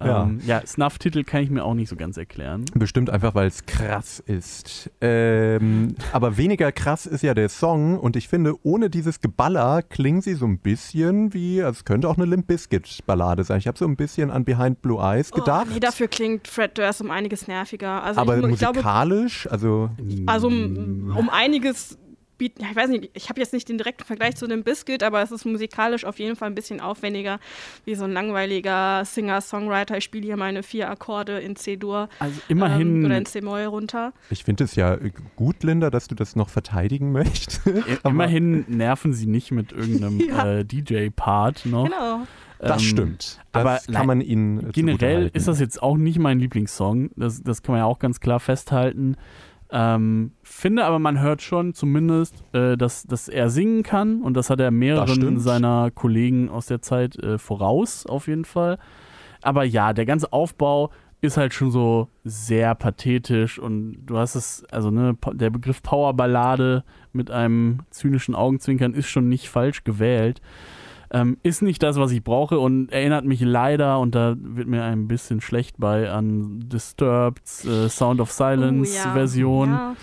Ja. Ähm, ja, Snuff-Titel kann ich mir auch nicht so ganz erklären. bestimmt einfach, weil es krass ist. Ähm, aber weniger krass ist ja der Song und ich finde, ohne dieses Geballer klingen sie so ein bisschen wie, also es könnte auch eine Limp Bizkit Ballade sein. Ich habe so ein bisschen an Behind Blue Eyes gedacht. Oh, nee, dafür klingt Fred Durst um einiges nerviger. Also aber ich, mu- ich glaube, musikalisch, also also um, um einiges bieten, ich weiß nicht, ich habe jetzt nicht den direkten Vergleich zu dem Biscuit, aber es ist musikalisch auf jeden Fall ein bisschen aufwendiger, wie so ein langweiliger Singer-Songwriter. Ich spiele hier meine vier Akkorde in C-Dur Also immerhin, ähm, oder in C-Moll runter. ich finde es ja gut, Linda, dass du das noch verteidigen möchtest. immerhin nerven sie nicht mit irgendeinem Ja. äh, DJ-Part noch. Genau. Das Ähm, stimmt. Das aber kann man ihnen äh, Generell ist das jetzt auch nicht mein Lieblingssong. Das, das kann man ja auch ganz klar festhalten. Ähm, finde aber, man hört schon zumindest, äh, dass, dass er singen kann und das hat er mehreren seiner Kollegen aus der Zeit äh, voraus, auf jeden Fall. Aber ja, der ganze Aufbau ist halt schon so sehr pathetisch und du hast es, also ne, der Begriff Powerballade mit einem zynischen Augenzwinkern ist schon nicht falsch gewählt. Ähm, ist nicht das, was ich brauche und erinnert mich leider, und da wird mir ein bisschen schlecht bei, an Disturbed's äh, Sound of Silence Oh, ja. Version. Ja.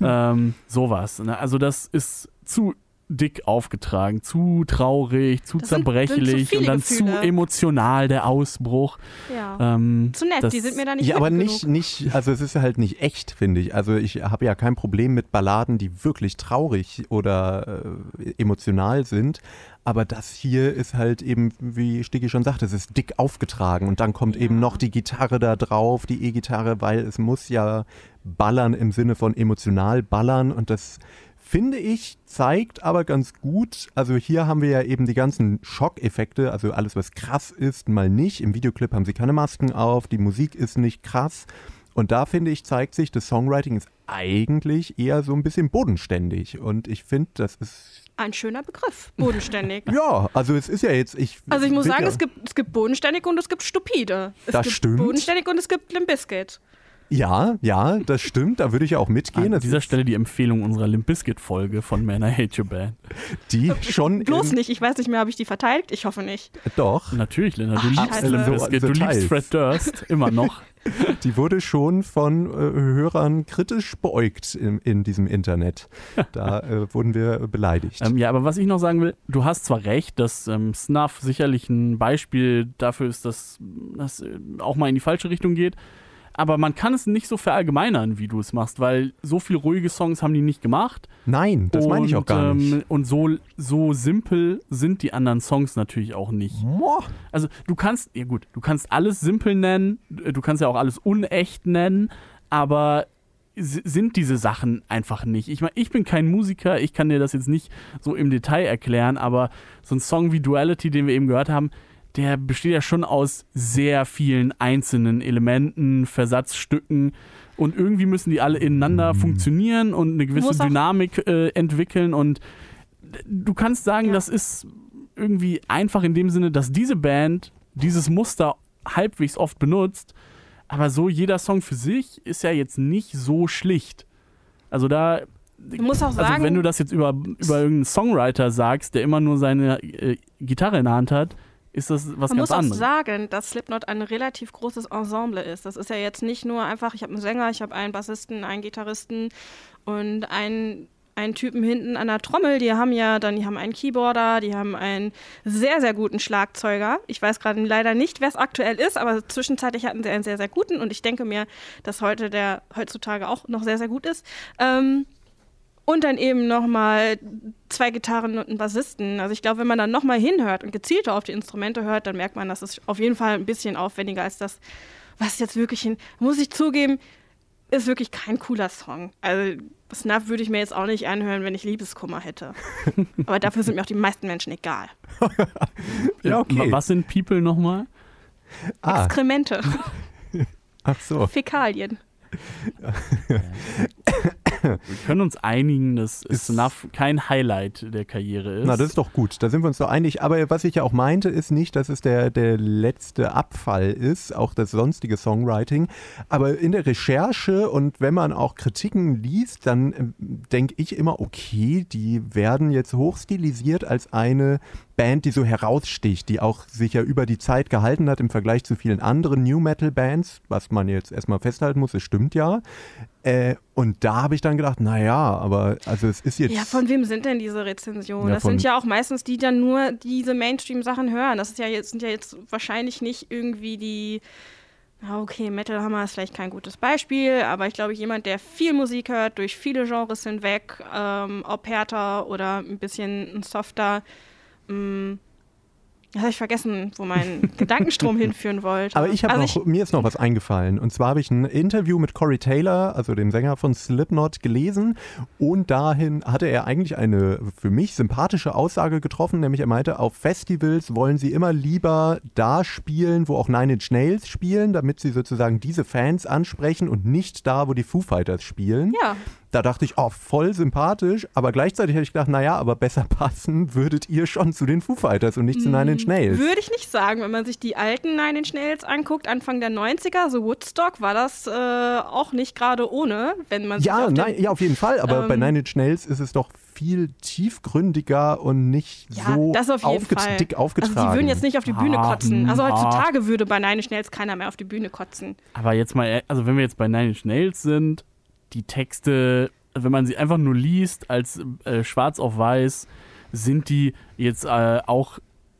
Ähm, sowas. Ne? Also das ist zu dick aufgetragen, zu traurig, zu Das sind- sind zu zerbrechlich und dann Gefühle. zu emotional der Ausbruch. ja. Ähm, Zu nett, das- die sind mir da nicht Ja, aber nicht, genug. nicht, also es ist halt nicht echt, finde ich. Also ich habe ja kein Problem mit Balladen, die wirklich traurig oder äh, emotional sind. Aber das hier ist halt eben, wie Stiggy schon sagte, es ist dick aufgetragen und dann kommt Ja. eben noch die Gitarre da drauf, die E-Gitarre, weil es muss ja ballern im Sinne von emotional ballern und das finde ich zeigt aber ganz gut, also hier haben wir ja eben die ganzen Schockeffekte, also alles was krass ist, mal nicht. Im Videoclip haben sie keine Masken auf, die Musik ist nicht krass. Und da finde ich, zeigt sich, das Songwriting ist eigentlich eher so ein bisschen bodenständig. Und ich finde, das ist Ein schöner Begriff, bodenständig. ja, also es ist ja jetzt ich Also ich muss sagen, ja, es gibt, es gibt bodenständig und es gibt stupide. Es Das gibt stimmt. bodenständig und es gibt Limp Bizkit. Ja, ja, das stimmt, da würde ich ja auch mitgehen. An dieser Stelle die Empfehlung unserer Limp Bizkit Folge von Man I Hate Your Band. die schon Bloß nicht, ich weiß nicht mehr, habe ich die verteidigt? Ich hoffe nicht. doch, Natürlich, Lena, du Ach, liebst. Limp Bizkit, du liebst Fred Durst, immer noch. die wurde schon von äh, Hörern kritisch beäugt in, in diesem Internet. Da äh, wurden wir beleidigt. Ähm, ja, aber was ich noch sagen will, du hast zwar recht, dass ähm, Snuff sicherlich ein Beispiel dafür ist, dass das äh, auch mal in die falsche Richtung geht. Aber man kann es nicht so verallgemeinern, wie du es machst, weil so viele ruhige Songs haben die nicht gemacht. Nein, das meine ich auch Und, gar nicht. ähm, Und so, so simpel sind die anderen Songs natürlich auch nicht. Moah. Also du kannst, ja gut, du kannst alles simpel nennen, du kannst ja auch alles unecht nennen, aber sind diese Sachen einfach nicht. Ich meine, ich bin kein Musiker, ich kann dir das jetzt nicht so im Detail erklären, aber so ein Song wie Duality, den wir eben gehört haben, der besteht ja schon aus sehr vielen einzelnen Elementen, Versatzstücken und irgendwie müssen die alle ineinander funktionieren und eine gewisse Dynamik äh, entwickeln und du kannst sagen, Ja. das ist irgendwie einfach in dem Sinne, dass diese Band dieses Muster halbwegs oft benutzt, aber so jeder Song für sich ist ja jetzt nicht so schlicht. Also da, Ich muss auch sagen, also wenn du das jetzt über, über irgendeinen Songwriter sagst, der immer nur seine äh, Gitarre in der Hand hat, ist das was man ganz muss auch anderes. sagen, dass Slipknot ein relativ großes Ensemble ist. Das ist ja jetzt nicht nur einfach, ich habe einen Sänger, ich habe einen Bassisten, einen Gitarristen und einen, einen Typen hinten an der Trommel. Die haben ja dann, die haben einen Keyboarder, die haben einen sehr, sehr guten Schlagzeuger. Ich weiß gerade leider nicht, wer es aktuell ist, aber zwischenzeitlich hatten sie einen sehr, sehr guten und ich denke mir, dass heute der heutzutage auch noch sehr, sehr gut ist. Ähm, und dann eben nochmal zwei Gitarren und einen Bassisten. Also ich glaube, wenn man dann nochmal hinhört und gezielter auf die Instrumente hört, dann merkt man, dass es auf jeden Fall ein bisschen aufwendiger als das, was jetzt wirklich hin. Muss ich zugeben, ist wirklich kein cooler Song. Also Snuff würde ich mir jetzt auch nicht anhören, wenn ich Liebeskummer hätte. Aber dafür sind mir auch die meisten Menschen egal. Ja, okay. Was sind People nochmal? Ah, Exkremente, ach so. Fäkalien. Wir können uns einigen, dass Ist- Snuff kein Highlight der Karriere ist. Na, das ist doch gut. Da sind wir uns doch einig. Aber was ich ja auch meinte, ist nicht, dass es der, der letzte Abfall ist, auch das sonstige Songwriting. Aber in der Recherche und wenn man auch Kritiken liest, dann ähm, denke ich immer, okay, die werden jetzt hochstilisiert als eine Band, die so heraussticht, die auch sich ja über die Zeit gehalten hat im Vergleich zu vielen anderen New Metal Bands, was man jetzt erstmal festhalten muss, es stimmt ja. Äh, und da habe ich dann gedacht, naja, aber also es ist jetzt. Ja, von wem sind denn diese Rezensionen? Ja, das sind ja auch meistens die, die dann nur diese Mainstream-Sachen hören. Das ist ja jetzt, sind ja jetzt wahrscheinlich nicht irgendwie die. Okay, Metal Hammer ist vielleicht kein gutes Beispiel, aber ich glaube, jemand, der viel Musik hört, durch viele Genres hinweg, ähm, ob härter oder ein bisschen softer, mh, das habe ich vergessen, wo mein Gedankenstrom hinführen wollte. Aber ich habe also noch, mir ist noch was eingefallen. Und zwar habe ich ein Interview mit Corey Taylor, also dem Sänger von Slipknot, gelesen. Und dahin hatte er eigentlich eine für mich sympathische Aussage getroffen, nämlich er meinte, auf Festivals wollen sie immer lieber da spielen, wo auch Nine Inch Nails spielen, damit sie sozusagen diese Fans ansprechen und nicht da, wo die Foo Fighters spielen. Ja, Da dachte ich, oh, voll sympathisch, aber gleichzeitig hätte ich gedacht, naja, aber besser passen würdet ihr schon zu den Foo Fighters und nicht zu Nine Inch Nails. Würde ich nicht sagen. Wenn man sich die alten Nine Inch Nails anguckt, Anfang der 90er, so Woodstock, war das äh, auch nicht gerade ohne, wenn man sich Ja, auf den- nein, ja, auf jeden Fall, aber bei Ähm, Nine Inch Nails ist es doch viel tiefgründiger und nicht Ja, so das auf jeden aufget- Fall. dick aufgetragen. Also die würden jetzt nicht auf die Bühne Ah, kotzen. Also ah. heutzutage würde bei Nine Inch Nails keiner mehr auf die Bühne kotzen. Aber jetzt mal, e- also wenn wir jetzt bei Nine Inch Nails sind, die Texte, wenn man sie einfach nur liest als äh, schwarz auf weiß, sind die jetzt äh, auch,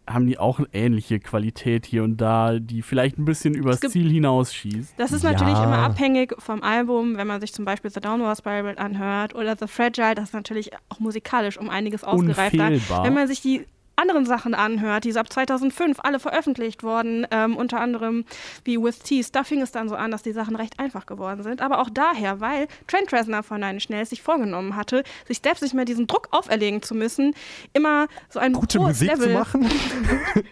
haben die auch eine ähnliche Qualität hier und da, die vielleicht ein bisschen übers gibt- Ziel hinausschießt. Das ist Ja. natürlich immer abhängig vom Album, wenn man sich zum Beispiel The Downward Spiral anhört oder The Fragile, das ist natürlich auch musikalisch um einiges ausgereifter. Unfehlbar. Wenn man sich die anderen Sachen anhört, die ab 2005 alle veröffentlicht wurden, ähm, unter anderem wie With Tease, da fing es dann so an, dass die Sachen recht einfach geworden sind. Aber auch daher, weil Trent Reznor von Nine Schnell sich vorgenommen hatte, sich selbst nicht mehr diesen Druck auferlegen zu müssen, immer so ein Gute hohes Musik Level. zu machen.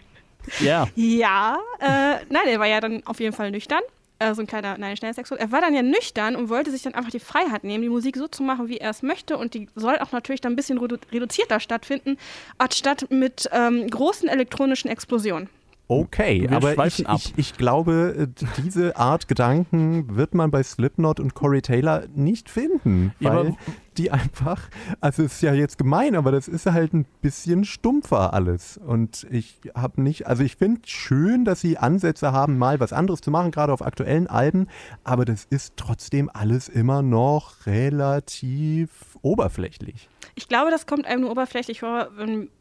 Ja, Ja, äh, nein, er war ja dann auf jeden Fall nüchtern äh, so ein kleiner, nein, schnell Sexual. Er war dann ja nüchtern und wollte sich dann einfach die Freiheit nehmen, die Musik so zu machen, wie er es möchte. Und die soll auch natürlich dann ein bisschen redu reduzierter stattfinden, anstatt mit ähm, großen elektronischen Explosionen. Okay, Wir aber ich, ich, ich glaube, äh, diese Art Gedanken wird man bei Slipknot und Corey Taylor nicht finden, Ja, weil aber- die einfach, also es ist ja jetzt gemein, aber das ist halt ein bisschen stumpfer alles. Und ich habe nicht, also ich finde schön, dass sie Ansätze haben, mal was anderes zu machen, gerade auf aktuellen Alben, aber das ist trotzdem alles immer noch relativ oberflächlich. Ich glaube, das kommt einem nur oberflächlich vor.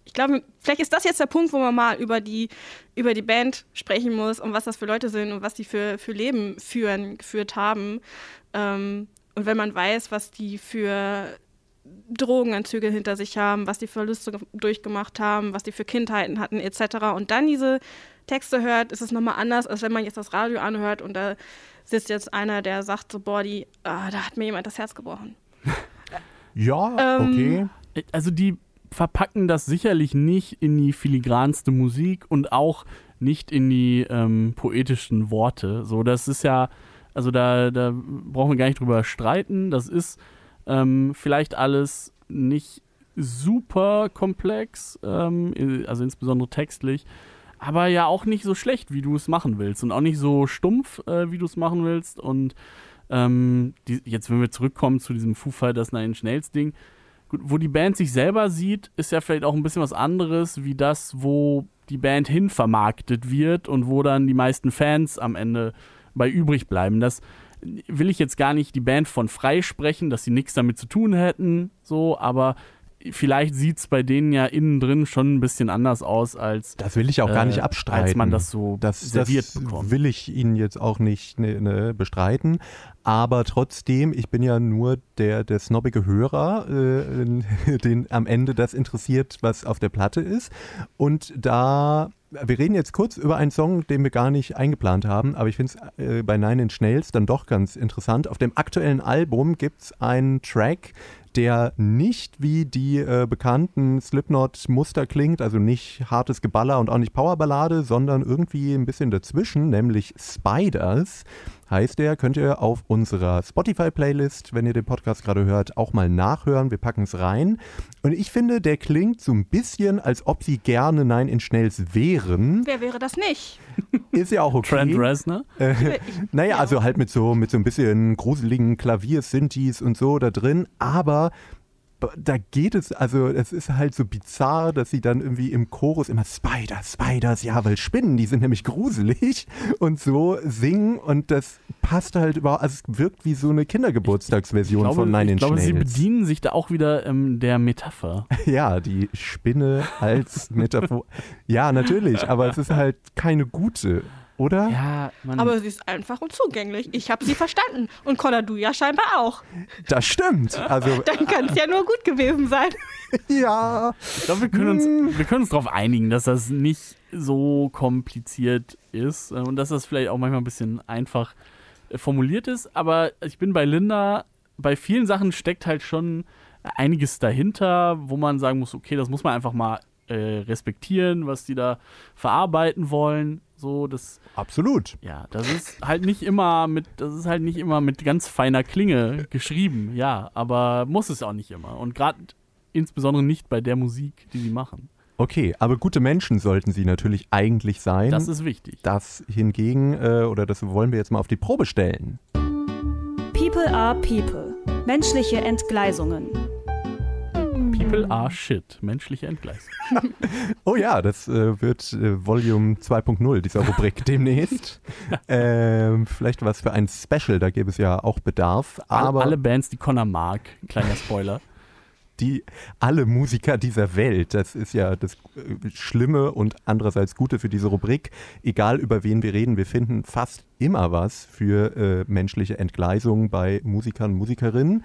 Ich glaube, vielleicht ist das jetzt der Punkt, wo man mal über die, über die Band sprechen muss und was das für Leute sind und was die für, für Leben führen, geführt haben. Ähm, und wenn man weiß, was die für Drogenentzüge hinter sich haben, was die Verluste ge- durchgemacht haben, was die für Kindheiten hatten, etc. Und dann diese Texte hört, ist es nochmal anders, als wenn man jetzt das Radio anhört und da sitzt jetzt einer, der sagt so, boah, die, ah, da hat mir jemand das Herz gebrochen. Ja, Ähm, okay. Also die verpacken das sicherlich nicht in die filigranste Musik und auch nicht in die ähm, poetischen Worte. So, das ist ja, also da, da brauchen wir gar nicht drüber streiten. Das ist ähm, vielleicht alles nicht super komplex, ähm, also insbesondere textlich, aber ja auch nicht so schlecht, wie du es machen willst und auch nicht so stumpf, äh, wie du es machen willst. Und ähm, die, jetzt, wenn wir zurückkommen zu diesem Foo Fighters Nine Inch Nails Ding, gut, wo die Band sich selber sieht, ist ja vielleicht auch ein bisschen was anderes, wie das, wo die Band hin vermarktet wird und wo dann die meisten Fans am Ende bei übrig bleiben. Das will ich jetzt gar nicht die Band von freisprechen, dass sie nichts damit zu tun hätten, so, aber vielleicht sieht es bei denen ja innen drin schon ein bisschen anders aus als Das will ich auch gar äh, nicht abstreiten. als man das so das, serviert das bekommt. will ich Ihnen jetzt auch nicht ne, ne, bestreiten. Aber trotzdem, ich bin ja nur der, der snobbige Hörer, äh, den am Ende das interessiert, was auf der Platte ist. Und da, wir reden jetzt kurz über einen Song, den wir gar nicht eingeplant haben, aber ich finde es äh, bei Nine Inch Nails dann doch ganz interessant. Auf dem aktuellen Album gibt es einen Track, der nicht wie die äh, bekannten Slipknot-Muster klingt, also nicht hartes Geballer und auch nicht Powerballade, sondern irgendwie ein bisschen dazwischen, nämlich Spiders heißt der. Könnt ihr auf unserer Spotify-Playlist, wenn ihr den Podcast gerade hört, auch mal nachhören. Wir packen es rein. Und ich finde, der klingt so ein bisschen, als ob sie gerne Nein in Schnells wären. Wer wäre das nicht? Ist ja auch okay. Trent Reznor. Äh, naja, Ja. also halt mit so, mit so ein bisschen gruseligen Klavier-Synthes und so da drin, aber da geht es, also es ist halt so bizarr, dass sie dann irgendwie im Chorus immer Spiders, Spiders, ja, weil Spinnen, die sind nämlich gruselig und so singen und das passt halt überhaupt, also es wirkt wie so eine Kindergeburtstagsversion Ich glaube, von Nine ich Inch glaube sie Nails. bedienen sich da auch wieder ähm, der Metapher. Ja, die Spinne als Metaphor. ja, natürlich, aber es ist halt keine gute, oder? Ja, man, Aber sie ist einfach und zugänglich. Ich habe sie verstanden. Und Connor, du ja scheinbar auch. Das stimmt. Also, Dann kann es ja nur gut gewesen sein. ja. ich glaube, wir können uns, wir können uns darauf einigen, dass das nicht so kompliziert ist äh, und dass das vielleicht auch manchmal ein bisschen einfach äh, formuliert ist. Aber ich bin bei Linda, bei vielen Sachen steckt halt schon einiges dahinter, wo man sagen muss, okay, das muss man einfach mal äh, respektieren, was die da verarbeiten wollen. So, das, Absolut. ja, das ist halt nicht immer mit, das ist halt nicht immer mit ganz feiner Klinge geschrieben, ja, aber muss es auch nicht immer. Und gerade insbesondere nicht bei der Musik, die sie machen. Okay, aber gute Menschen sollten sie natürlich eigentlich sein. Das ist wichtig. das hingegen, äh, oder das wollen wir jetzt mal auf die Probe stellen. People are People. Menschliche Entgleisungen. People are shit. Menschliche Entgleisung. Oh ja, das äh, wird äh, Volume 2.0 dieser Rubrik demnächst. ähm, vielleicht was für ein Special, da gäbe es ja auch Bedarf. Aber alle Bands, die Connor mag, kleiner Spoiler. die, alle Musiker dieser Welt, das ist ja das äh, Schlimme und andererseits Gute für diese Rubrik. Egal über wen wir reden, wir finden fast immer was für äh, menschliche Entgleisung bei Musikern und Musikerinnen.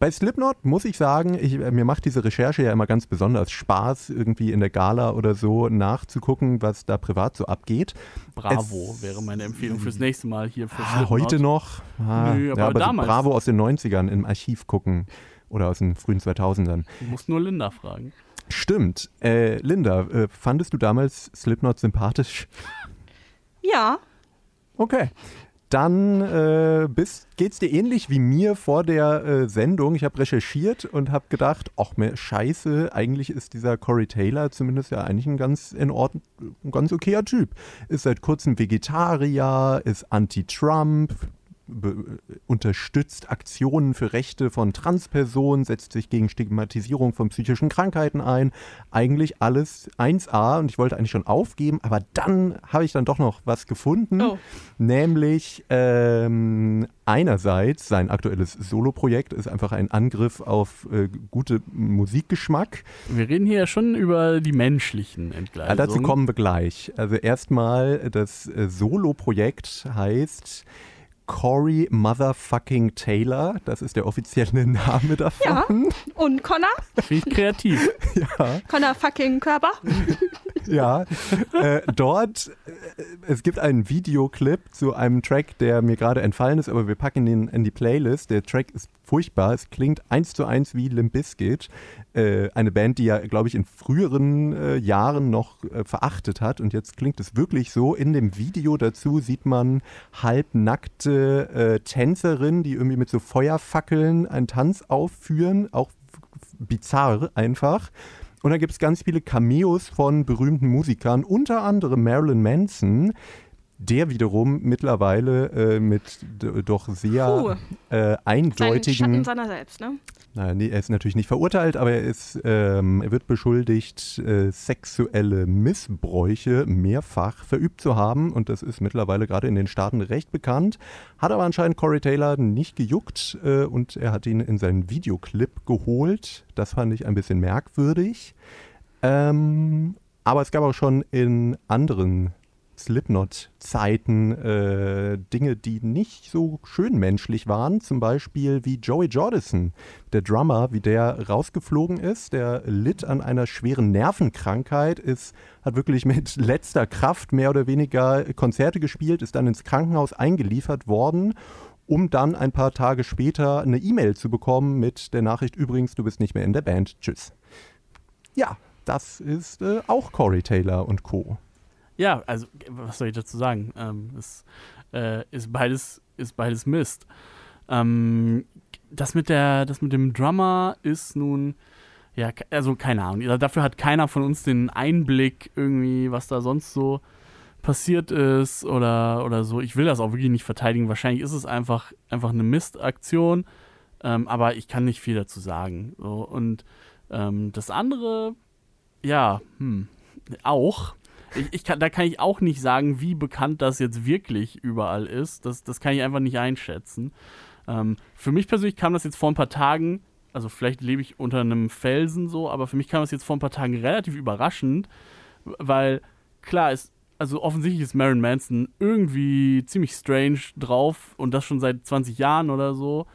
Bei Slipknot muss ich sagen, ich, äh, mir macht diese Recherche ja immer ganz besonders Spaß, irgendwie in der Gala oder so nachzugucken, was da privat so abgeht. Bravo Es- wäre meine Empfehlung fürs nächste Mal hier für Ah, Slipknot. heute noch? Ah, Nö, aber ja, aber damals. So Bravo aus den 90ern im Archiv gucken oder aus den frühen 2000ern. Du musst nur Linda fragen. Stimmt. Äh, Linda, äh, fandest du damals Slipknot sympathisch? Ja, Okay. Dann äh, geht es dir ähnlich wie mir vor der äh, Sendung. Ich habe recherchiert und habe gedacht, ach mir scheiße, eigentlich ist dieser Corey Taylor zumindest ja eigentlich ein ganz in Ordnung, ein ganz okayer Typ. Ist seit kurzem Vegetarier, ist anti-Trump, unterstützt Aktionen für Rechte von Transpersonen, setzt sich gegen Stigmatisierung von psychischen Krankheiten ein. Eigentlich alles 1A und ich wollte eigentlich schon aufgeben, aber dann habe ich dann doch noch was gefunden, oh. nämlich ähm, einerseits sein aktuelles Soloprojekt ist einfach ein Angriff auf äh, gute Musikgeschmack. Wir reden hier ja schon über die menschlichen Entgleisungen. Ja, dazu kommen wir gleich. Also erstmal das äh, Soloprojekt heißt Corey Motherfucking Taylor. Das ist der offizielle Name davon. Ja. Und Connor? Finde ich kreativ. ja. Connor fucking Körper. Ja. Äh, dort, äh, es gibt einen Videoclip zu einem Track, der mir gerade entfallen ist, aber wir packen den in die Playlist. Der Track ist furchtbar. Es klingt eins zu eins wie Limp Bizkit. Äh, eine Band, die ja, glaube ich, in früheren äh, Jahren noch äh, verachtet hat. Und jetzt klingt es wirklich so. In dem Video dazu sieht man halbnackte äh, Tänzerinnen, die irgendwie mit so Feuerfackeln einen Tanz aufführen. Auch bizarr einfach. Und da gibt es ganz viele Cameos von berühmten Musikern, unter anderem Marilyn Manson, der wiederum mittlerweile äh, mit doch sehr äh, eindeutigen. Schatten seiner selbst, ne? Naja, nee, er ist natürlich nicht verurteilt, aber er, ist, ähm, er wird beschuldigt, äh, sexuelle Missbräuche mehrfach verübt zu haben. Und das ist mittlerweile gerade in den Staaten recht bekannt. Hat aber anscheinend Corey Taylor nicht gejuckt äh, und er hat ihn in seinen Videoclip geholt. Das fand ich ein bisschen merkwürdig. Ähm, aber es gab auch schon in anderen Slipknot-Zeiten äh, Dinge, die nicht so schön menschlich waren. Zum Beispiel wie Joey Jordison, der Drummer, wie der rausgeflogen ist. Der litt an einer schweren Nervenkrankheit, ist, hat wirklich mit letzter Kraft mehr oder weniger Konzerte gespielt, ist dann ins Krankenhaus eingeliefert worden um dann ein paar Tage später eine E-Mail zu bekommen mit der Nachricht, übrigens, du bist nicht mehr in der Band. Tschüss. Ja, das ist äh, auch Corey Taylor und Co. Ja, also was soll ich dazu sagen? Ähm, es äh, ist beides ist beides Mist. Ähm, das mit der das mit dem Drummer ist nun ja also keine Ahnung. Dafür hat keiner von uns den Einblick irgendwie, was da sonst so passiert ist oder oder so. Ich will das auch wirklich nicht verteidigen. Wahrscheinlich ist es einfach einfach eine Mistaktion, ähm, aber ich kann nicht viel dazu sagen. So, und ähm, das andere, ja, hm, auch ich, ich kann, da kann ich auch nicht sagen, wie bekannt das jetzt wirklich überall ist. Das, das kann ich einfach nicht einschätzen. Ähm, für mich persönlich kam das jetzt vor ein paar Tagen, also vielleicht lebe ich unter einem Felsen so, aber für mich kam das jetzt vor ein paar Tagen relativ überraschend, weil klar ist, also offensichtlich ist Marilyn Manson irgendwie ziemlich strange drauf und das schon seit 20 Jahren oder so.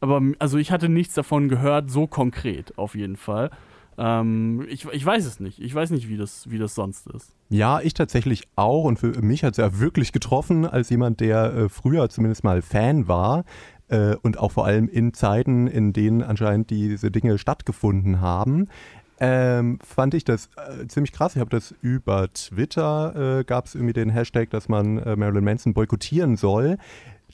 Aber also ich hatte nichts davon gehört, so konkret auf jeden Fall. Ähm, ich, ich weiß es nicht. Ich weiß nicht, wie das, wie das sonst ist. Ja, ich tatsächlich auch. Und für mich hat es ja wirklich getroffen, als jemand, der äh, früher zumindest mal Fan war. Äh, und auch vor allem in Zeiten, in denen anscheinend diese Dinge stattgefunden haben. Ähm, fand ich das äh, ziemlich krass. Ich habe das über Twitter, äh, gab es irgendwie den Hashtag, dass man äh, Marilyn Manson boykottieren soll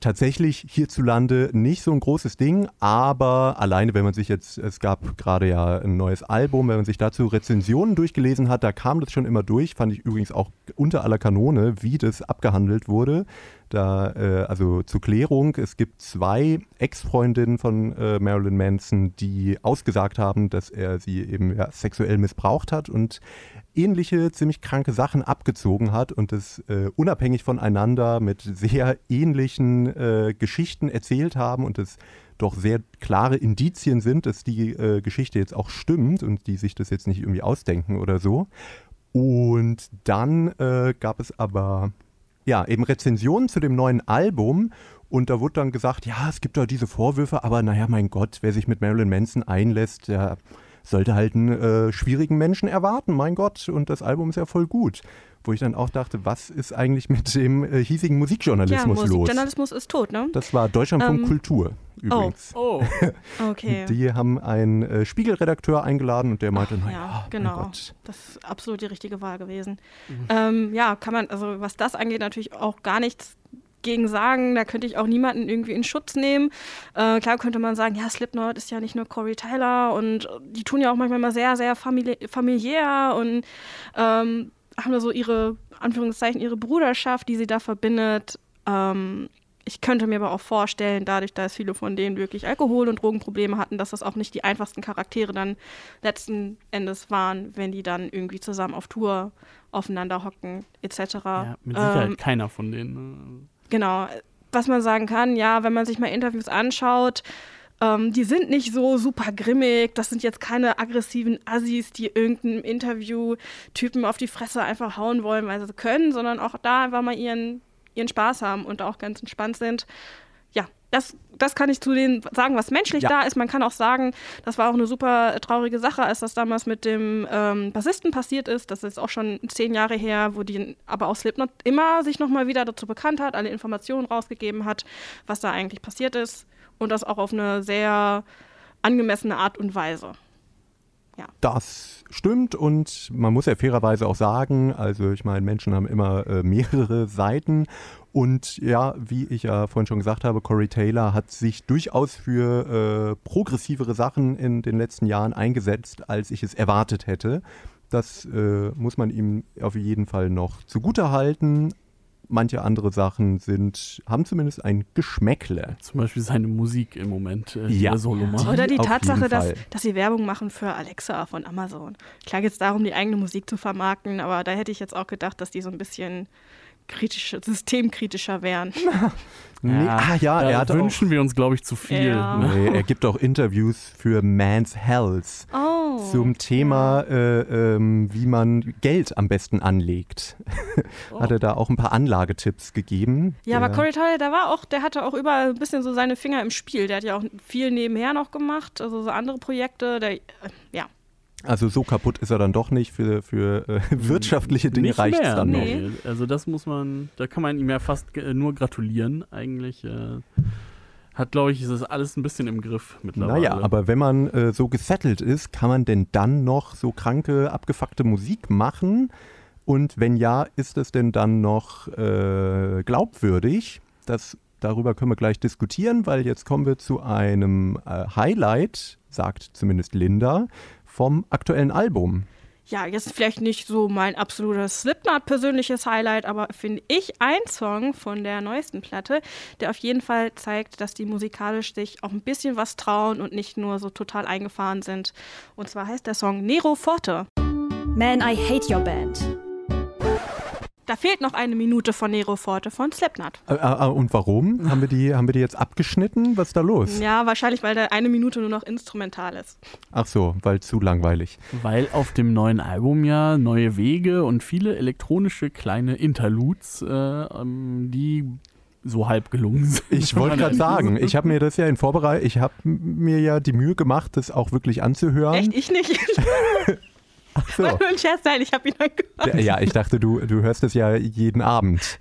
tatsächlich hierzulande nicht so ein großes Ding, aber alleine, wenn man sich jetzt, es gab gerade ja ein neues Album, wenn man sich dazu Rezensionen durchgelesen hat, da kam das schon immer durch, fand ich übrigens auch unter aller Kanone, wie das abgehandelt wurde. Da, äh, also zur Klärung, es gibt zwei Ex-Freundinnen von äh, Marilyn Manson, die ausgesagt haben, dass er sie eben ja, sexuell missbraucht hat und ähnliche, ziemlich kranke Sachen abgezogen hat und es äh, unabhängig voneinander mit sehr ähnlichen äh, Geschichten erzählt haben und es doch sehr klare Indizien sind, dass die äh, Geschichte jetzt auch stimmt und die sich das jetzt nicht irgendwie ausdenken oder so. Und dann äh, gab es aber ja eben Rezensionen zu dem neuen Album und da wurde dann gesagt, ja, es gibt da diese Vorwürfe, aber naja, mein Gott, wer sich mit Marilyn Manson einlässt, der sollte halt einen äh, schwierigen Menschen erwarten, mein Gott. Und das Album ist ja voll gut. Wo ich dann auch dachte, was ist eigentlich mit dem äh, hiesigen Musikjournalismus ja, los? Musikjournalismus ist tot, ne? Das war Deutschlandfunk ähm, Kultur übrigens. Oh, oh. okay. Die haben einen äh, Spiegelredakteur eingeladen und der meinte, naja, ja, genau. Das ist absolut die richtige Wahl gewesen. Mhm. Ähm, ja, kann man, also was das angeht, natürlich auch gar nichts gegen sagen. Da könnte ich auch niemanden irgendwie in Schutz nehmen. Äh, klar könnte man sagen, ja, Slipknot ist ja nicht nur Corey Tyler und die tun ja auch manchmal mal sehr, sehr famili familiär und ähm, haben da so ihre, Anführungszeichen, ihre Bruderschaft, die sie da verbindet. Ähm, ich könnte mir aber auch vorstellen, dadurch, dass viele von denen wirklich Alkohol- und Drogenprobleme hatten, dass das auch nicht die einfachsten Charaktere dann letzten Endes waren, wenn die dann irgendwie zusammen auf Tour aufeinander hocken, etc. Ja, mit Sicherheit Ähm, keiner von denen. Genau. Was man sagen kann, ja, wenn man sich mal Interviews anschaut, ähm, die sind nicht so super grimmig. Das sind jetzt keine aggressiven Assis, die irgendeinem Interview-Typen auf die Fresse einfach hauen wollen, weil sie können, sondern auch da einfach mal ihren, ihren Spaß haben und auch ganz entspannt sind. Ja, das, das kann ich zu denen sagen, was menschlich Ja. da ist. Man kann auch sagen, das war auch eine super traurige Sache, als das damals mit dem ähm, Bassisten passiert ist. Das ist auch schon zehn Jahre her, wo die aber auch Slipknot immer sich nochmal wieder dazu bekannt hat, alle Informationen rausgegeben hat, was da eigentlich passiert ist. Und das auch auf eine sehr angemessene Art und Weise. Das stimmt und man muss ja fairerweise auch sagen, also ich meine, Menschen haben immer äh, mehrere Seiten und ja, wie ich ja vorhin schon gesagt habe, Corey Taylor hat sich durchaus für äh, progressivere Sachen in den letzten Jahren eingesetzt, als ich es erwartet hätte. Das äh, muss man ihm auf jeden Fall noch zugute halten. Manche andere Sachen sind, haben zumindest ein Geschmäckle. Zum Beispiel seine Musik im Moment, äh, die Ja. solo macht. Oder die Tatsache, dass, dass sie Werbung machen für Alexa von Amazon. Klar geht es darum, die eigene Musik zu vermarkten, aber da hätte ich jetzt auch gedacht, dass die so ein bisschen kritischer, systemkritischer wären. Nee, ah ja, da er hat auch, wünschen wir uns, glaube ich, zu viel. Ja. Ne? nee, er gibt auch Interviews für Man's Health. Oh. zum Thema, äh, ähm, wie man Geld am besten anlegt. Hat er da auch ein paar Anlagetipps gegeben. Ja, aber Der- Corey Taylor, der war auch, der hatte auch überall ein bisschen so seine Finger im Spiel. Der hat ja auch viel nebenher noch gemacht, also so andere Projekte. Der, äh, ja, Also so kaputt ist er dann doch nicht. Für, für äh, wirtschaftliche Dinge reicht es dann noch. nee. Also das muss man, da kann man ihm ja fast äh, nur gratulieren eigentlich. Äh, hat, glaube ich, ist das alles ein bisschen im Griff mittlerweile. Naja, aber wenn man äh, so gesettelt ist, kann man denn dann noch so kranke, abgefuckte Musik machen? Und wenn ja, ist es denn dann noch äh, glaubwürdig? Das, darüber können wir gleich diskutieren, weil jetzt kommen wir zu einem Highlight, sagt zumindest Linda, vom aktuellen Album. ja, jetzt vielleicht nicht so mein absolutes Slipknot-persönliches Highlight, aber finde ich ein Song von der neuesten Platte, der auf jeden Fall zeigt, dass die musikalisch sich auch ein bisschen was trauen und nicht nur so total eingefahren sind. Und zwar heißt der Song Nero Forte. Man, I Hate Your Band. Da fehlt noch eine Minute von Nero Forte von Slipknot. Äh, und warum? Haben wir, die, haben wir die jetzt abgeschnitten? Was ist da los? Ja, wahrscheinlich, weil da eine Minute nur noch instrumental ist. Ach so, weil zu langweilig. Weil auf dem neuen Album ja neue Wege und viele elektronische kleine Interludes, äh, ähm, die so halb gelungen sind. Ich wollte gerade sagen, ich habe mir das ja in Vorbereitung, ich habe mir ja die Mühe gemacht, das auch wirklich anzuhören. Echt? Ich nicht. So. War nur ein Scherz, nein, ich habe ihn angehört. Ja, Ja, ich dachte, du, du hörst es ja jeden Abend.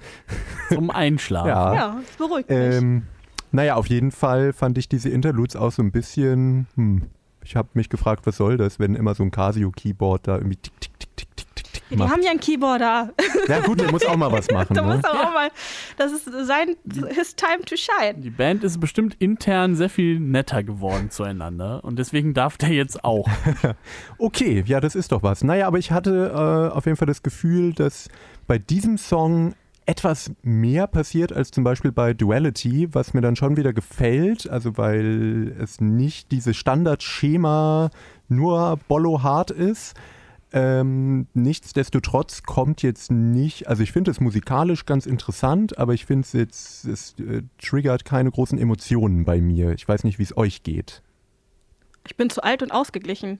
Zum Einschlafen. Ja. Ja, das beruhigt mich. Ähm, naja, auf jeden Fall fand ich diese Interludes auch so ein bisschen, hm, ich habe mich gefragt, was soll das, wenn immer so ein Casio-Keyboard da irgendwie tick, tick, tick, tick, die macht. haben ja einen Keyboarder. Ja gut, der muss auch mal was machen. da Ne? muss auch mal. Das ist sein his time to shine. Die Band ist bestimmt intern sehr viel netter geworden zueinander und deswegen darf der jetzt auch. Okay, ja, das ist doch was. Naja, aber ich hatte äh, auf jeden Fall das Gefühl, dass bei diesem Song etwas mehr passiert als zum Beispiel bei Duality, was mir dann schon wieder gefällt, also weil es nicht dieses Standardschema nur Bollo hart ist. Ähm, nichtsdestotrotz kommt jetzt nicht, also ich finde es musikalisch ganz interessant, aber ich finde es jetzt, es äh, triggert keine großen Emotionen bei mir. Ich weiß nicht, wie es euch geht. Ich bin zu alt und ausgeglichen.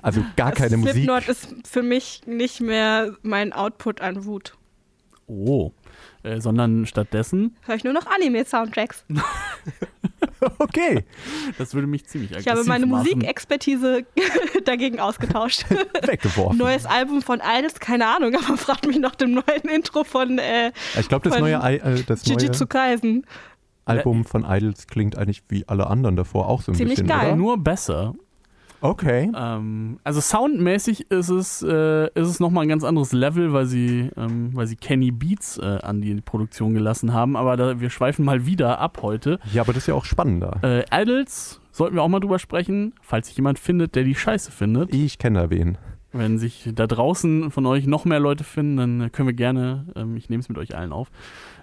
Also gar keine Musik. Slipknot ist für mich nicht mehr mein Output an Wut. Oh. Äh, sondern stattdessen, Höre ich nur noch Anime-Soundtracks. Okay. das würde mich ziemlich Ich habe aggressiv meine machen. Musikexpertise dagegen ausgetauscht. weggeworfen. Neues Album von Idols, keine Ahnung, aber fragt mich nach dem neuen Intro von äh, Ich glaube, das neue, äh, das neue Jujutsu Kaisen. Album von Idols klingt eigentlich wie alle anderen davor auch so ein Ziemlich bisschen, geil. oder? Nur besser. Okay. Ähm, also soundmäßig ist es, äh, ist es nochmal ein ganz anderes Level, weil sie, ähm, weil sie Kenny Beats äh, an die Produktion gelassen haben. Aber da, wir schweifen mal wieder ab heute. Ja, aber das ist ja auch spannender. Äh, Idols sollten wir auch mal drüber sprechen, falls sich jemand findet, der die scheiße findet. Ich kenne da wen. Wenn sich da draußen von euch noch mehr Leute finden, dann können wir gerne, ähm, ich nehme es mit euch allen auf.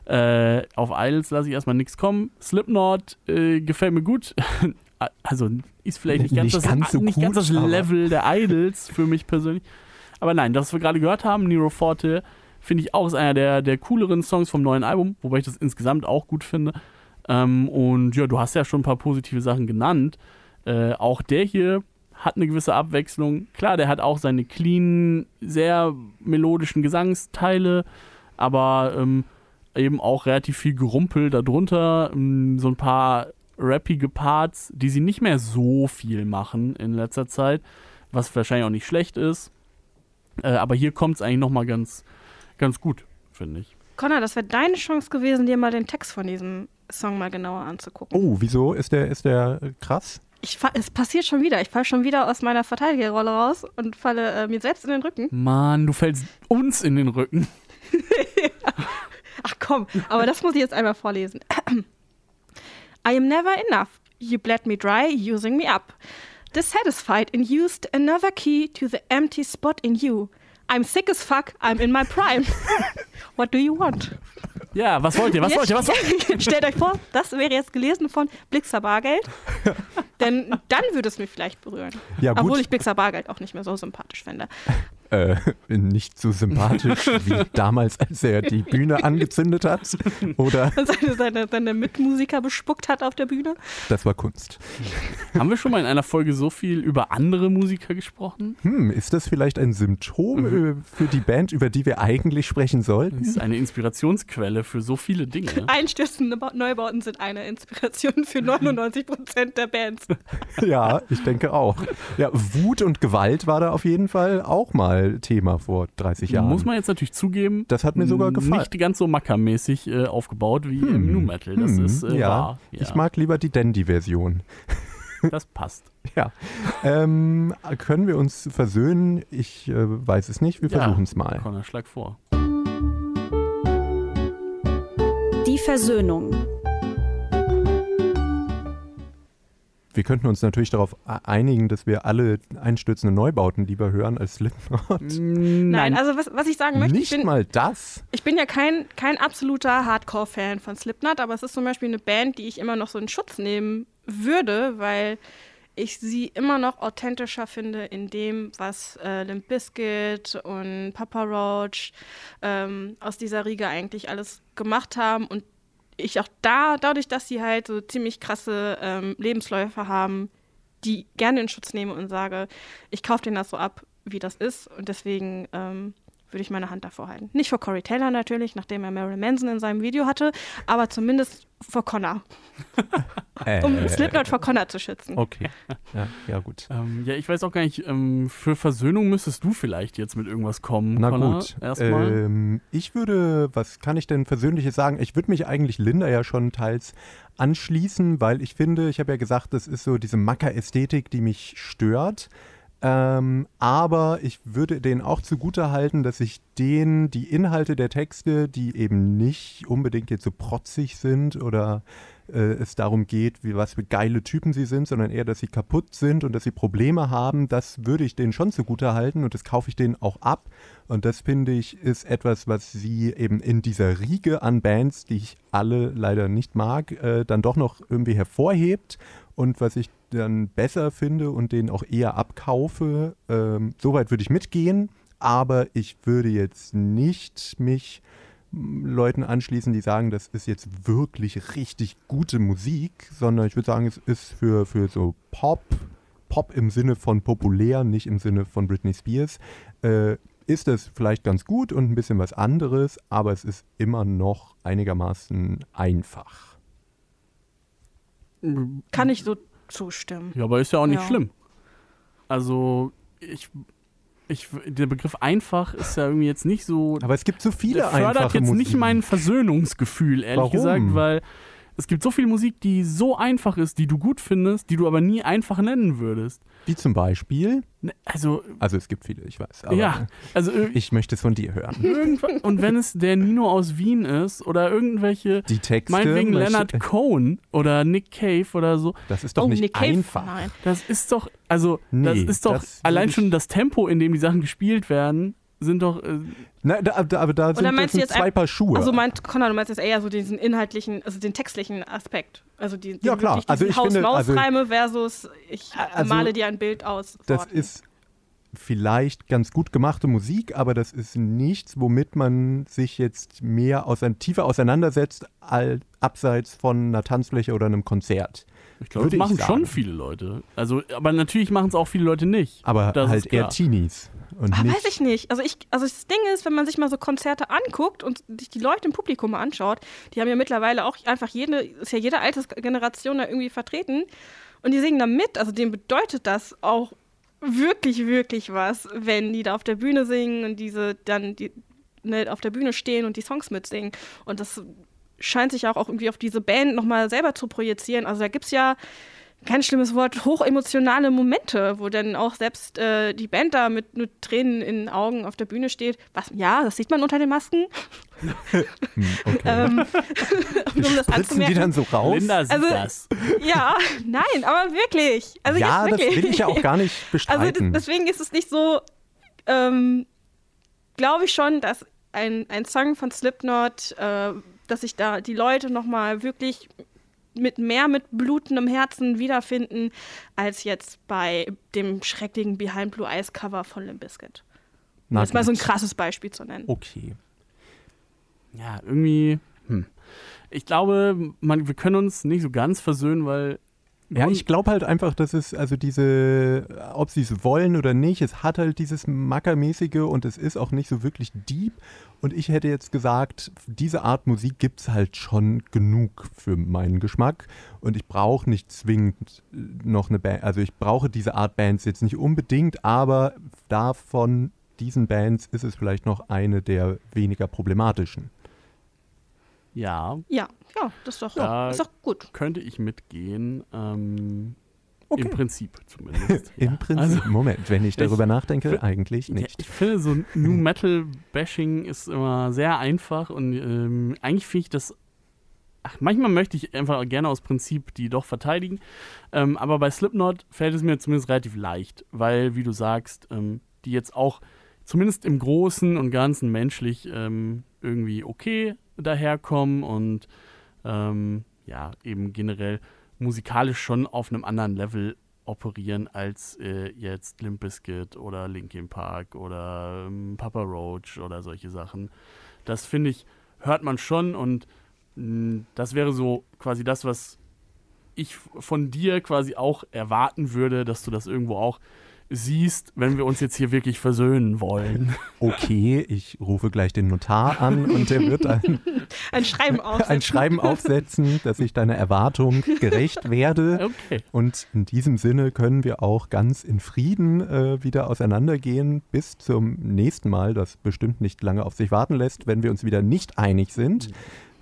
Äh, auf Idols lasse ich erstmal nichts kommen. Slipknot äh, gefällt mir gut. also ist vielleicht nicht ganz, Nicht das, ganz so nicht gut, ganz das Level der Idols für mich persönlich. Aber nein, das, was wir gerade gehört haben, Nero Forte, finde ich auch ist einer der, der cooleren Songs vom neuen Album, wobei ich das insgesamt auch gut finde. Ähm, und ja, du hast ja schon ein paar positive Sachen genannt. Äh, auch der hier hat eine gewisse Abwechslung. Klar, der hat auch seine clean, sehr melodischen Gesangsteile, aber ähm, eben auch relativ viel Gerumpel darunter. Ähm, so ein paar rappige Parts, die sie nicht mehr so viel machen in letzter Zeit, was wahrscheinlich auch nicht schlecht ist. Äh, aber hier kommt es eigentlich nochmal ganz, ganz gut, finde ich. Connor, das wäre deine Chance gewesen, dir mal den Text von diesem Song mal genauer anzugucken. Oh, wieso? Ist der, ist der äh, krass? Ich fa- es passiert schon wieder. Ich falle schon wieder aus meiner Verteidigerrolle raus und falle äh, mir selbst in den Rücken. Mann, du fällst uns in den Rücken. Ach komm, aber das muss ich jetzt einmal vorlesen. I am never enough. You bled me dry, using me up. Dissatisfied and used another key to the empty spot in you. I'm sick as fuck, I'm in my prime. What do you want? Ja, was wollt ihr? Was wollt ihr? Was wollt ihr? Stellt euch vor, das wäre jetzt gelesen von Blixer Bargeld. Denn dann würde es mich vielleicht berühren. Ja, gut. Obwohl ich Blixer Bargeld auch nicht mehr so sympathisch fände. Äh, nicht so sympathisch wie damals, als er die Bühne angezündet hat. Oder seine, seine, seine Mitmusiker bespuckt hat auf der Bühne. das war Kunst. Haben wir schon mal in einer Folge so viel über andere Musiker gesprochen? Hm, ist das vielleicht ein Symptom Mhm. äh, für die Band, über die wir eigentlich sprechen Das sollten? ist eine Inspirationsquelle für so viele Dinge. Einstürzende Ba- Neubauten sind eine Inspiration für 99 Prozent der Bands. Ja, ich denke auch. Ja, Wut und Gewalt war da auf jeden Fall auch mal Thema vor 30 Jahren. Muss man jetzt natürlich zugeben, Das hat mir sogar gefallen. nicht ganz so mackermäßig äh, aufgebaut wie im Nu Metal. Das Hm, ist äh, ja, wahr. Ja, Ich mag lieber die Dandy-Version. das passt. Ja. ähm, können wir uns versöhnen? Ich äh, weiß es nicht. Wir Ja. versuchen es mal. Connor, schlag vor. Die Versöhnung. Wir könnten uns natürlich darauf einigen, dass wir alle einstürzende Neubauten lieber hören als Slipknot. Nein, also was, was ich sagen möchte, ich Nicht bin, mal das. ich bin ja kein, kein absoluter Hardcore-Fan von Slipknot, aber es ist zum Beispiel eine Band, die ich immer noch so in Schutz nehmen würde, weil ich sie immer noch authentischer finde in dem, was äh, Limp Bizkit und Papa Roach ähm, aus dieser Riege eigentlich alles gemacht haben und ich auch da, dadurch, dass sie halt so ziemlich krasse ähm, Lebensläufe haben, die gerne in Schutz nehme und sage, ich kaufe denen das so ab, wie das ist. Und deswegen ähm, würde ich meine Hand davor halten. Nicht vor Corey Taylor natürlich, nachdem er Marilyn Manson in seinem Video hatte, aber zumindest vor Connor, um Äh, Slipknot vor Connor zu schützen. Okay. Ja, ja gut. Ähm, ja, ich weiß auch gar nicht, ähm, für Versöhnung müsstest du vielleicht jetzt mit irgendwas kommen. Na Connor, gut. Erstmal. Ähm, ich würde, was kann ich denn Versöhnliches sagen? Ich würde mich eigentlich Linda ja schon teils anschließen, weil ich finde, ich habe ja gesagt, das ist so diese Macker-Ästhetik, die mich stört. Ähm, aber ich würde denen auch zugute halten, dass ich denen die Inhalte der Texte, die eben nicht unbedingt jetzt so protzig sind oder äh, es darum geht, wie was für geile Typen sie sind, sondern eher, dass sie kaputt sind und dass sie Probleme haben, das würde ich denen schon zugute halten und das kaufe ich denen auch ab. Und das finde ich ist etwas, was sie eben in dieser Riege an Bands, die ich alle leider nicht mag, äh, dann doch noch irgendwie hervorhebt und was ich dann besser finde und denen auch eher abkaufe. Ähm, Soweit würde ich mitgehen, aber ich würde jetzt nicht mich m, Leuten anschließen, die sagen, das ist jetzt wirklich richtig gute Musik, sondern ich würde sagen, es ist für, für so Pop, Pop im Sinne von populär, nicht im Sinne von Britney Spears, äh, ist das vielleicht ganz gut und ein bisschen was anderes, aber es ist immer noch einigermaßen einfach. Kann ich so zustimmen. Ja, aber ist ja auch nicht Ja. schlimm. Also, ich, ich, der Begriff einfach ist ja irgendwie jetzt nicht so. Aber es gibt so viele der fördert einfache jetzt Musik. nicht mein Versöhnungsgefühl, ehrlich Warum? gesagt, weil Es gibt so viel Musik, die so einfach ist, die du gut findest, die du aber nie einfach nennen würdest. Wie zum Beispiel, Ne, Also, also es gibt viele, ich weiß, aber ja, also ir- ich möchte es von dir hören. und wenn es der Nino aus Wien ist oder irgendwelche, Die Texte, meinetwegen Leonard Cohen oder Nick Cave oder so, das ist doch oh, nicht Nick Cave? einfach. Nein. das ist doch, also, das Nee, ist doch das allein schon das Tempo, in dem die Sachen gespielt werden, sind doch, äh, Na, da, da, aber da sind, das sind jetzt zwei ein- Paar Schuhe. Also meint Conrad, du meinst jetzt eher so diesen inhaltlichen, also den textlichen Aspekt. Also die, die Ja, klar. Also ich finde, also- Haus-Maus-Reime versus ich Also- male dir ein Bild aus. das Worten. ist vielleicht ganz gut gemachte Musik, aber das ist nichts, womit man sich jetzt mehr ausein tiefer auseinandersetzt, all, abseits von einer Tanzfläche oder einem Konzert. Ich glaube, das machen schon viele Leute. Also, aber natürlich machen es auch viele Leute nicht. Aber Das halt eher. Teenies. Und Ah, nicht, weiß ich nicht. Also ich, also das Ding ist, wenn man sich mal so Konzerte anguckt und sich die Leute im Publikum mal anschaut, die haben ja mittlerweile auch einfach jede, ist ja jede Altersgeneration da irgendwie vertreten und die singen da mit. Also denen bedeutet das auch wirklich, wirklich was, wenn die da auf der Bühne singen und diese dann die ne, auf der Bühne stehen und die Songs mitsingen. Und das scheint sich auch, auch irgendwie auf diese Band nochmal selber zu projizieren. Also da gibt es ja kein schlimmes Wort, hochemotionale Momente, wo dann auch selbst äh, die Band da mit, mit Tränen in den Augen auf der Bühne steht. Was, ja, das sieht man unter den Masken. Hm, okay. Ähm, um das Spritzen die anzumerken. dann so raus? Linda sieht Also, das. Ja, nein, aber wirklich. Also ja, jetzt das wirklich. will ich ja auch gar nicht Also bestreiten. des- deswegen ist es nicht so, ähm, glaube ich schon, dass ein, ein Song von Slipknot, äh, dass sich da die Leute nochmal wirklich mit mehr mit blutendem Herzen wiederfinden, als jetzt bei dem schrecklichen Behind Blue Eyes Cover von Limp Bizkit. Um Na jetzt mal so ein krasses Beispiel zu nennen. Okay. Ja, irgendwie, hm. Ich glaube, man, wir können uns nicht so ganz versöhnen, weil Ja, ich glaube halt einfach, dass es, also diese, ob sie es wollen oder nicht, es hat halt dieses Mackermäßige und es ist auch nicht so wirklich deep. Und ich hätte jetzt gesagt, diese Art Musik gibt es halt schon genug für meinen Geschmack. Und ich brauche nicht zwingend äh, noch eine Band, also ich brauche diese Art Bands jetzt nicht unbedingt, aber davon diesen Bands ist es vielleicht noch eine der weniger problematischen. Ja, Ja, ja, das ist doch, Ja. ist doch gut. könnte ich mitgehen. Ähm, Okay. Im Prinzip zumindest. Im ja. Prinzip, Also, Moment, wenn ich darüber nachdenke, für- eigentlich Ja, nicht. ich finde, so New Metal Bashing ist immer sehr einfach und ähm, eigentlich finde ich das. Ach, manchmal möchte ich einfach gerne aus Prinzip die doch verteidigen. Ähm, aber bei Slipknot fällt es mir zumindest relativ leicht, weil, wie du sagst, ähm, die jetzt auch zumindest im Großen und Ganzen menschlich ähm, irgendwie okay daherkommen und ähm, ja, eben generell musikalisch schon auf einem anderen Level operieren als äh, jetzt Limp Bizkit oder Linkin Park oder ähm, Papa Roach oder solche Sachen. Das finde ich, hört man schon und mh, das wäre so quasi das, was ich von dir quasi auch erwarten würde, dass du das irgendwo auch siehst, wenn wir uns jetzt hier wirklich versöhnen wollen. Okay, ich rufe gleich den Notar an und der wird ein, Ein Schreiben aufsetzen. ein Schreiben aufsetzen, dass ich deiner Erwartung gerecht werde. Okay. Und in diesem Sinne können wir auch ganz in Frieden äh, wieder auseinandergehen bis zum nächsten Mal, das bestimmt nicht lange auf sich warten lässt, wenn wir uns wieder nicht einig sind.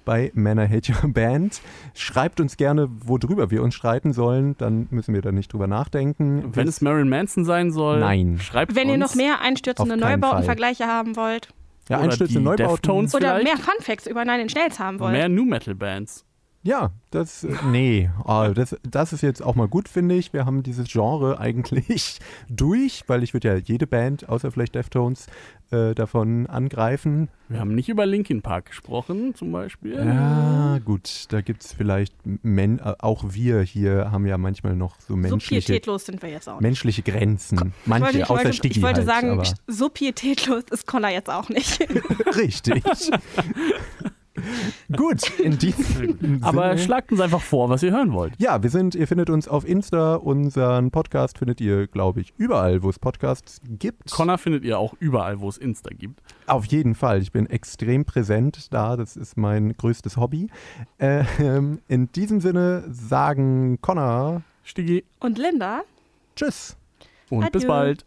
Bei Männer Hate Your Band. Schreibt uns gerne, worüber wir uns streiten sollen, dann müssen wir da nicht drüber nachdenken. Wenn es Marilyn Manson sein soll, Nein. schreibt Wenn uns. ihr noch mehr einstürzende Neubauten-Vergleiche haben wollt ja, oder Einstürze, die Neubauten. Oder mehr Funfacts über Nine Inch Nails haben wollt. mehr New Metal Bands. Ja, das, nee, oh, das, das ist jetzt auch mal gut, finde ich. Wir haben dieses Genre eigentlich durch, weil ich würde ja jede Band, außer vielleicht Deftones, äh, davon angreifen. Wir haben nicht über Linkin Park gesprochen, zum Beispiel. Ja, gut, da gibt es vielleicht, Men äh, auch wir hier haben ja manchmal noch so so menschliche, pietätlos sind wir jetzt auch nicht. menschliche Grenzen. Ich Manche, wollte, ich, außer wollte, Stigi ich wollte halt, sagen, aber so pietätlos ist Connor jetzt auch nicht. richtig. gut, in diesem Aber Sinne. schlagt uns einfach vor, was ihr hören wollt. Ja, wir sind, ihr findet uns auf Insta. Unseren Podcast findet ihr, glaube ich, überall, wo es Podcasts gibt. Connor findet ihr auch überall, wo es Insta gibt. Auf jeden Fall. Ich bin extrem präsent da. Das ist mein größtes Hobby. Ähm, in diesem Sinne sagen Connor Stigi Und Linda? Tschüss. und bis Adieu. bald.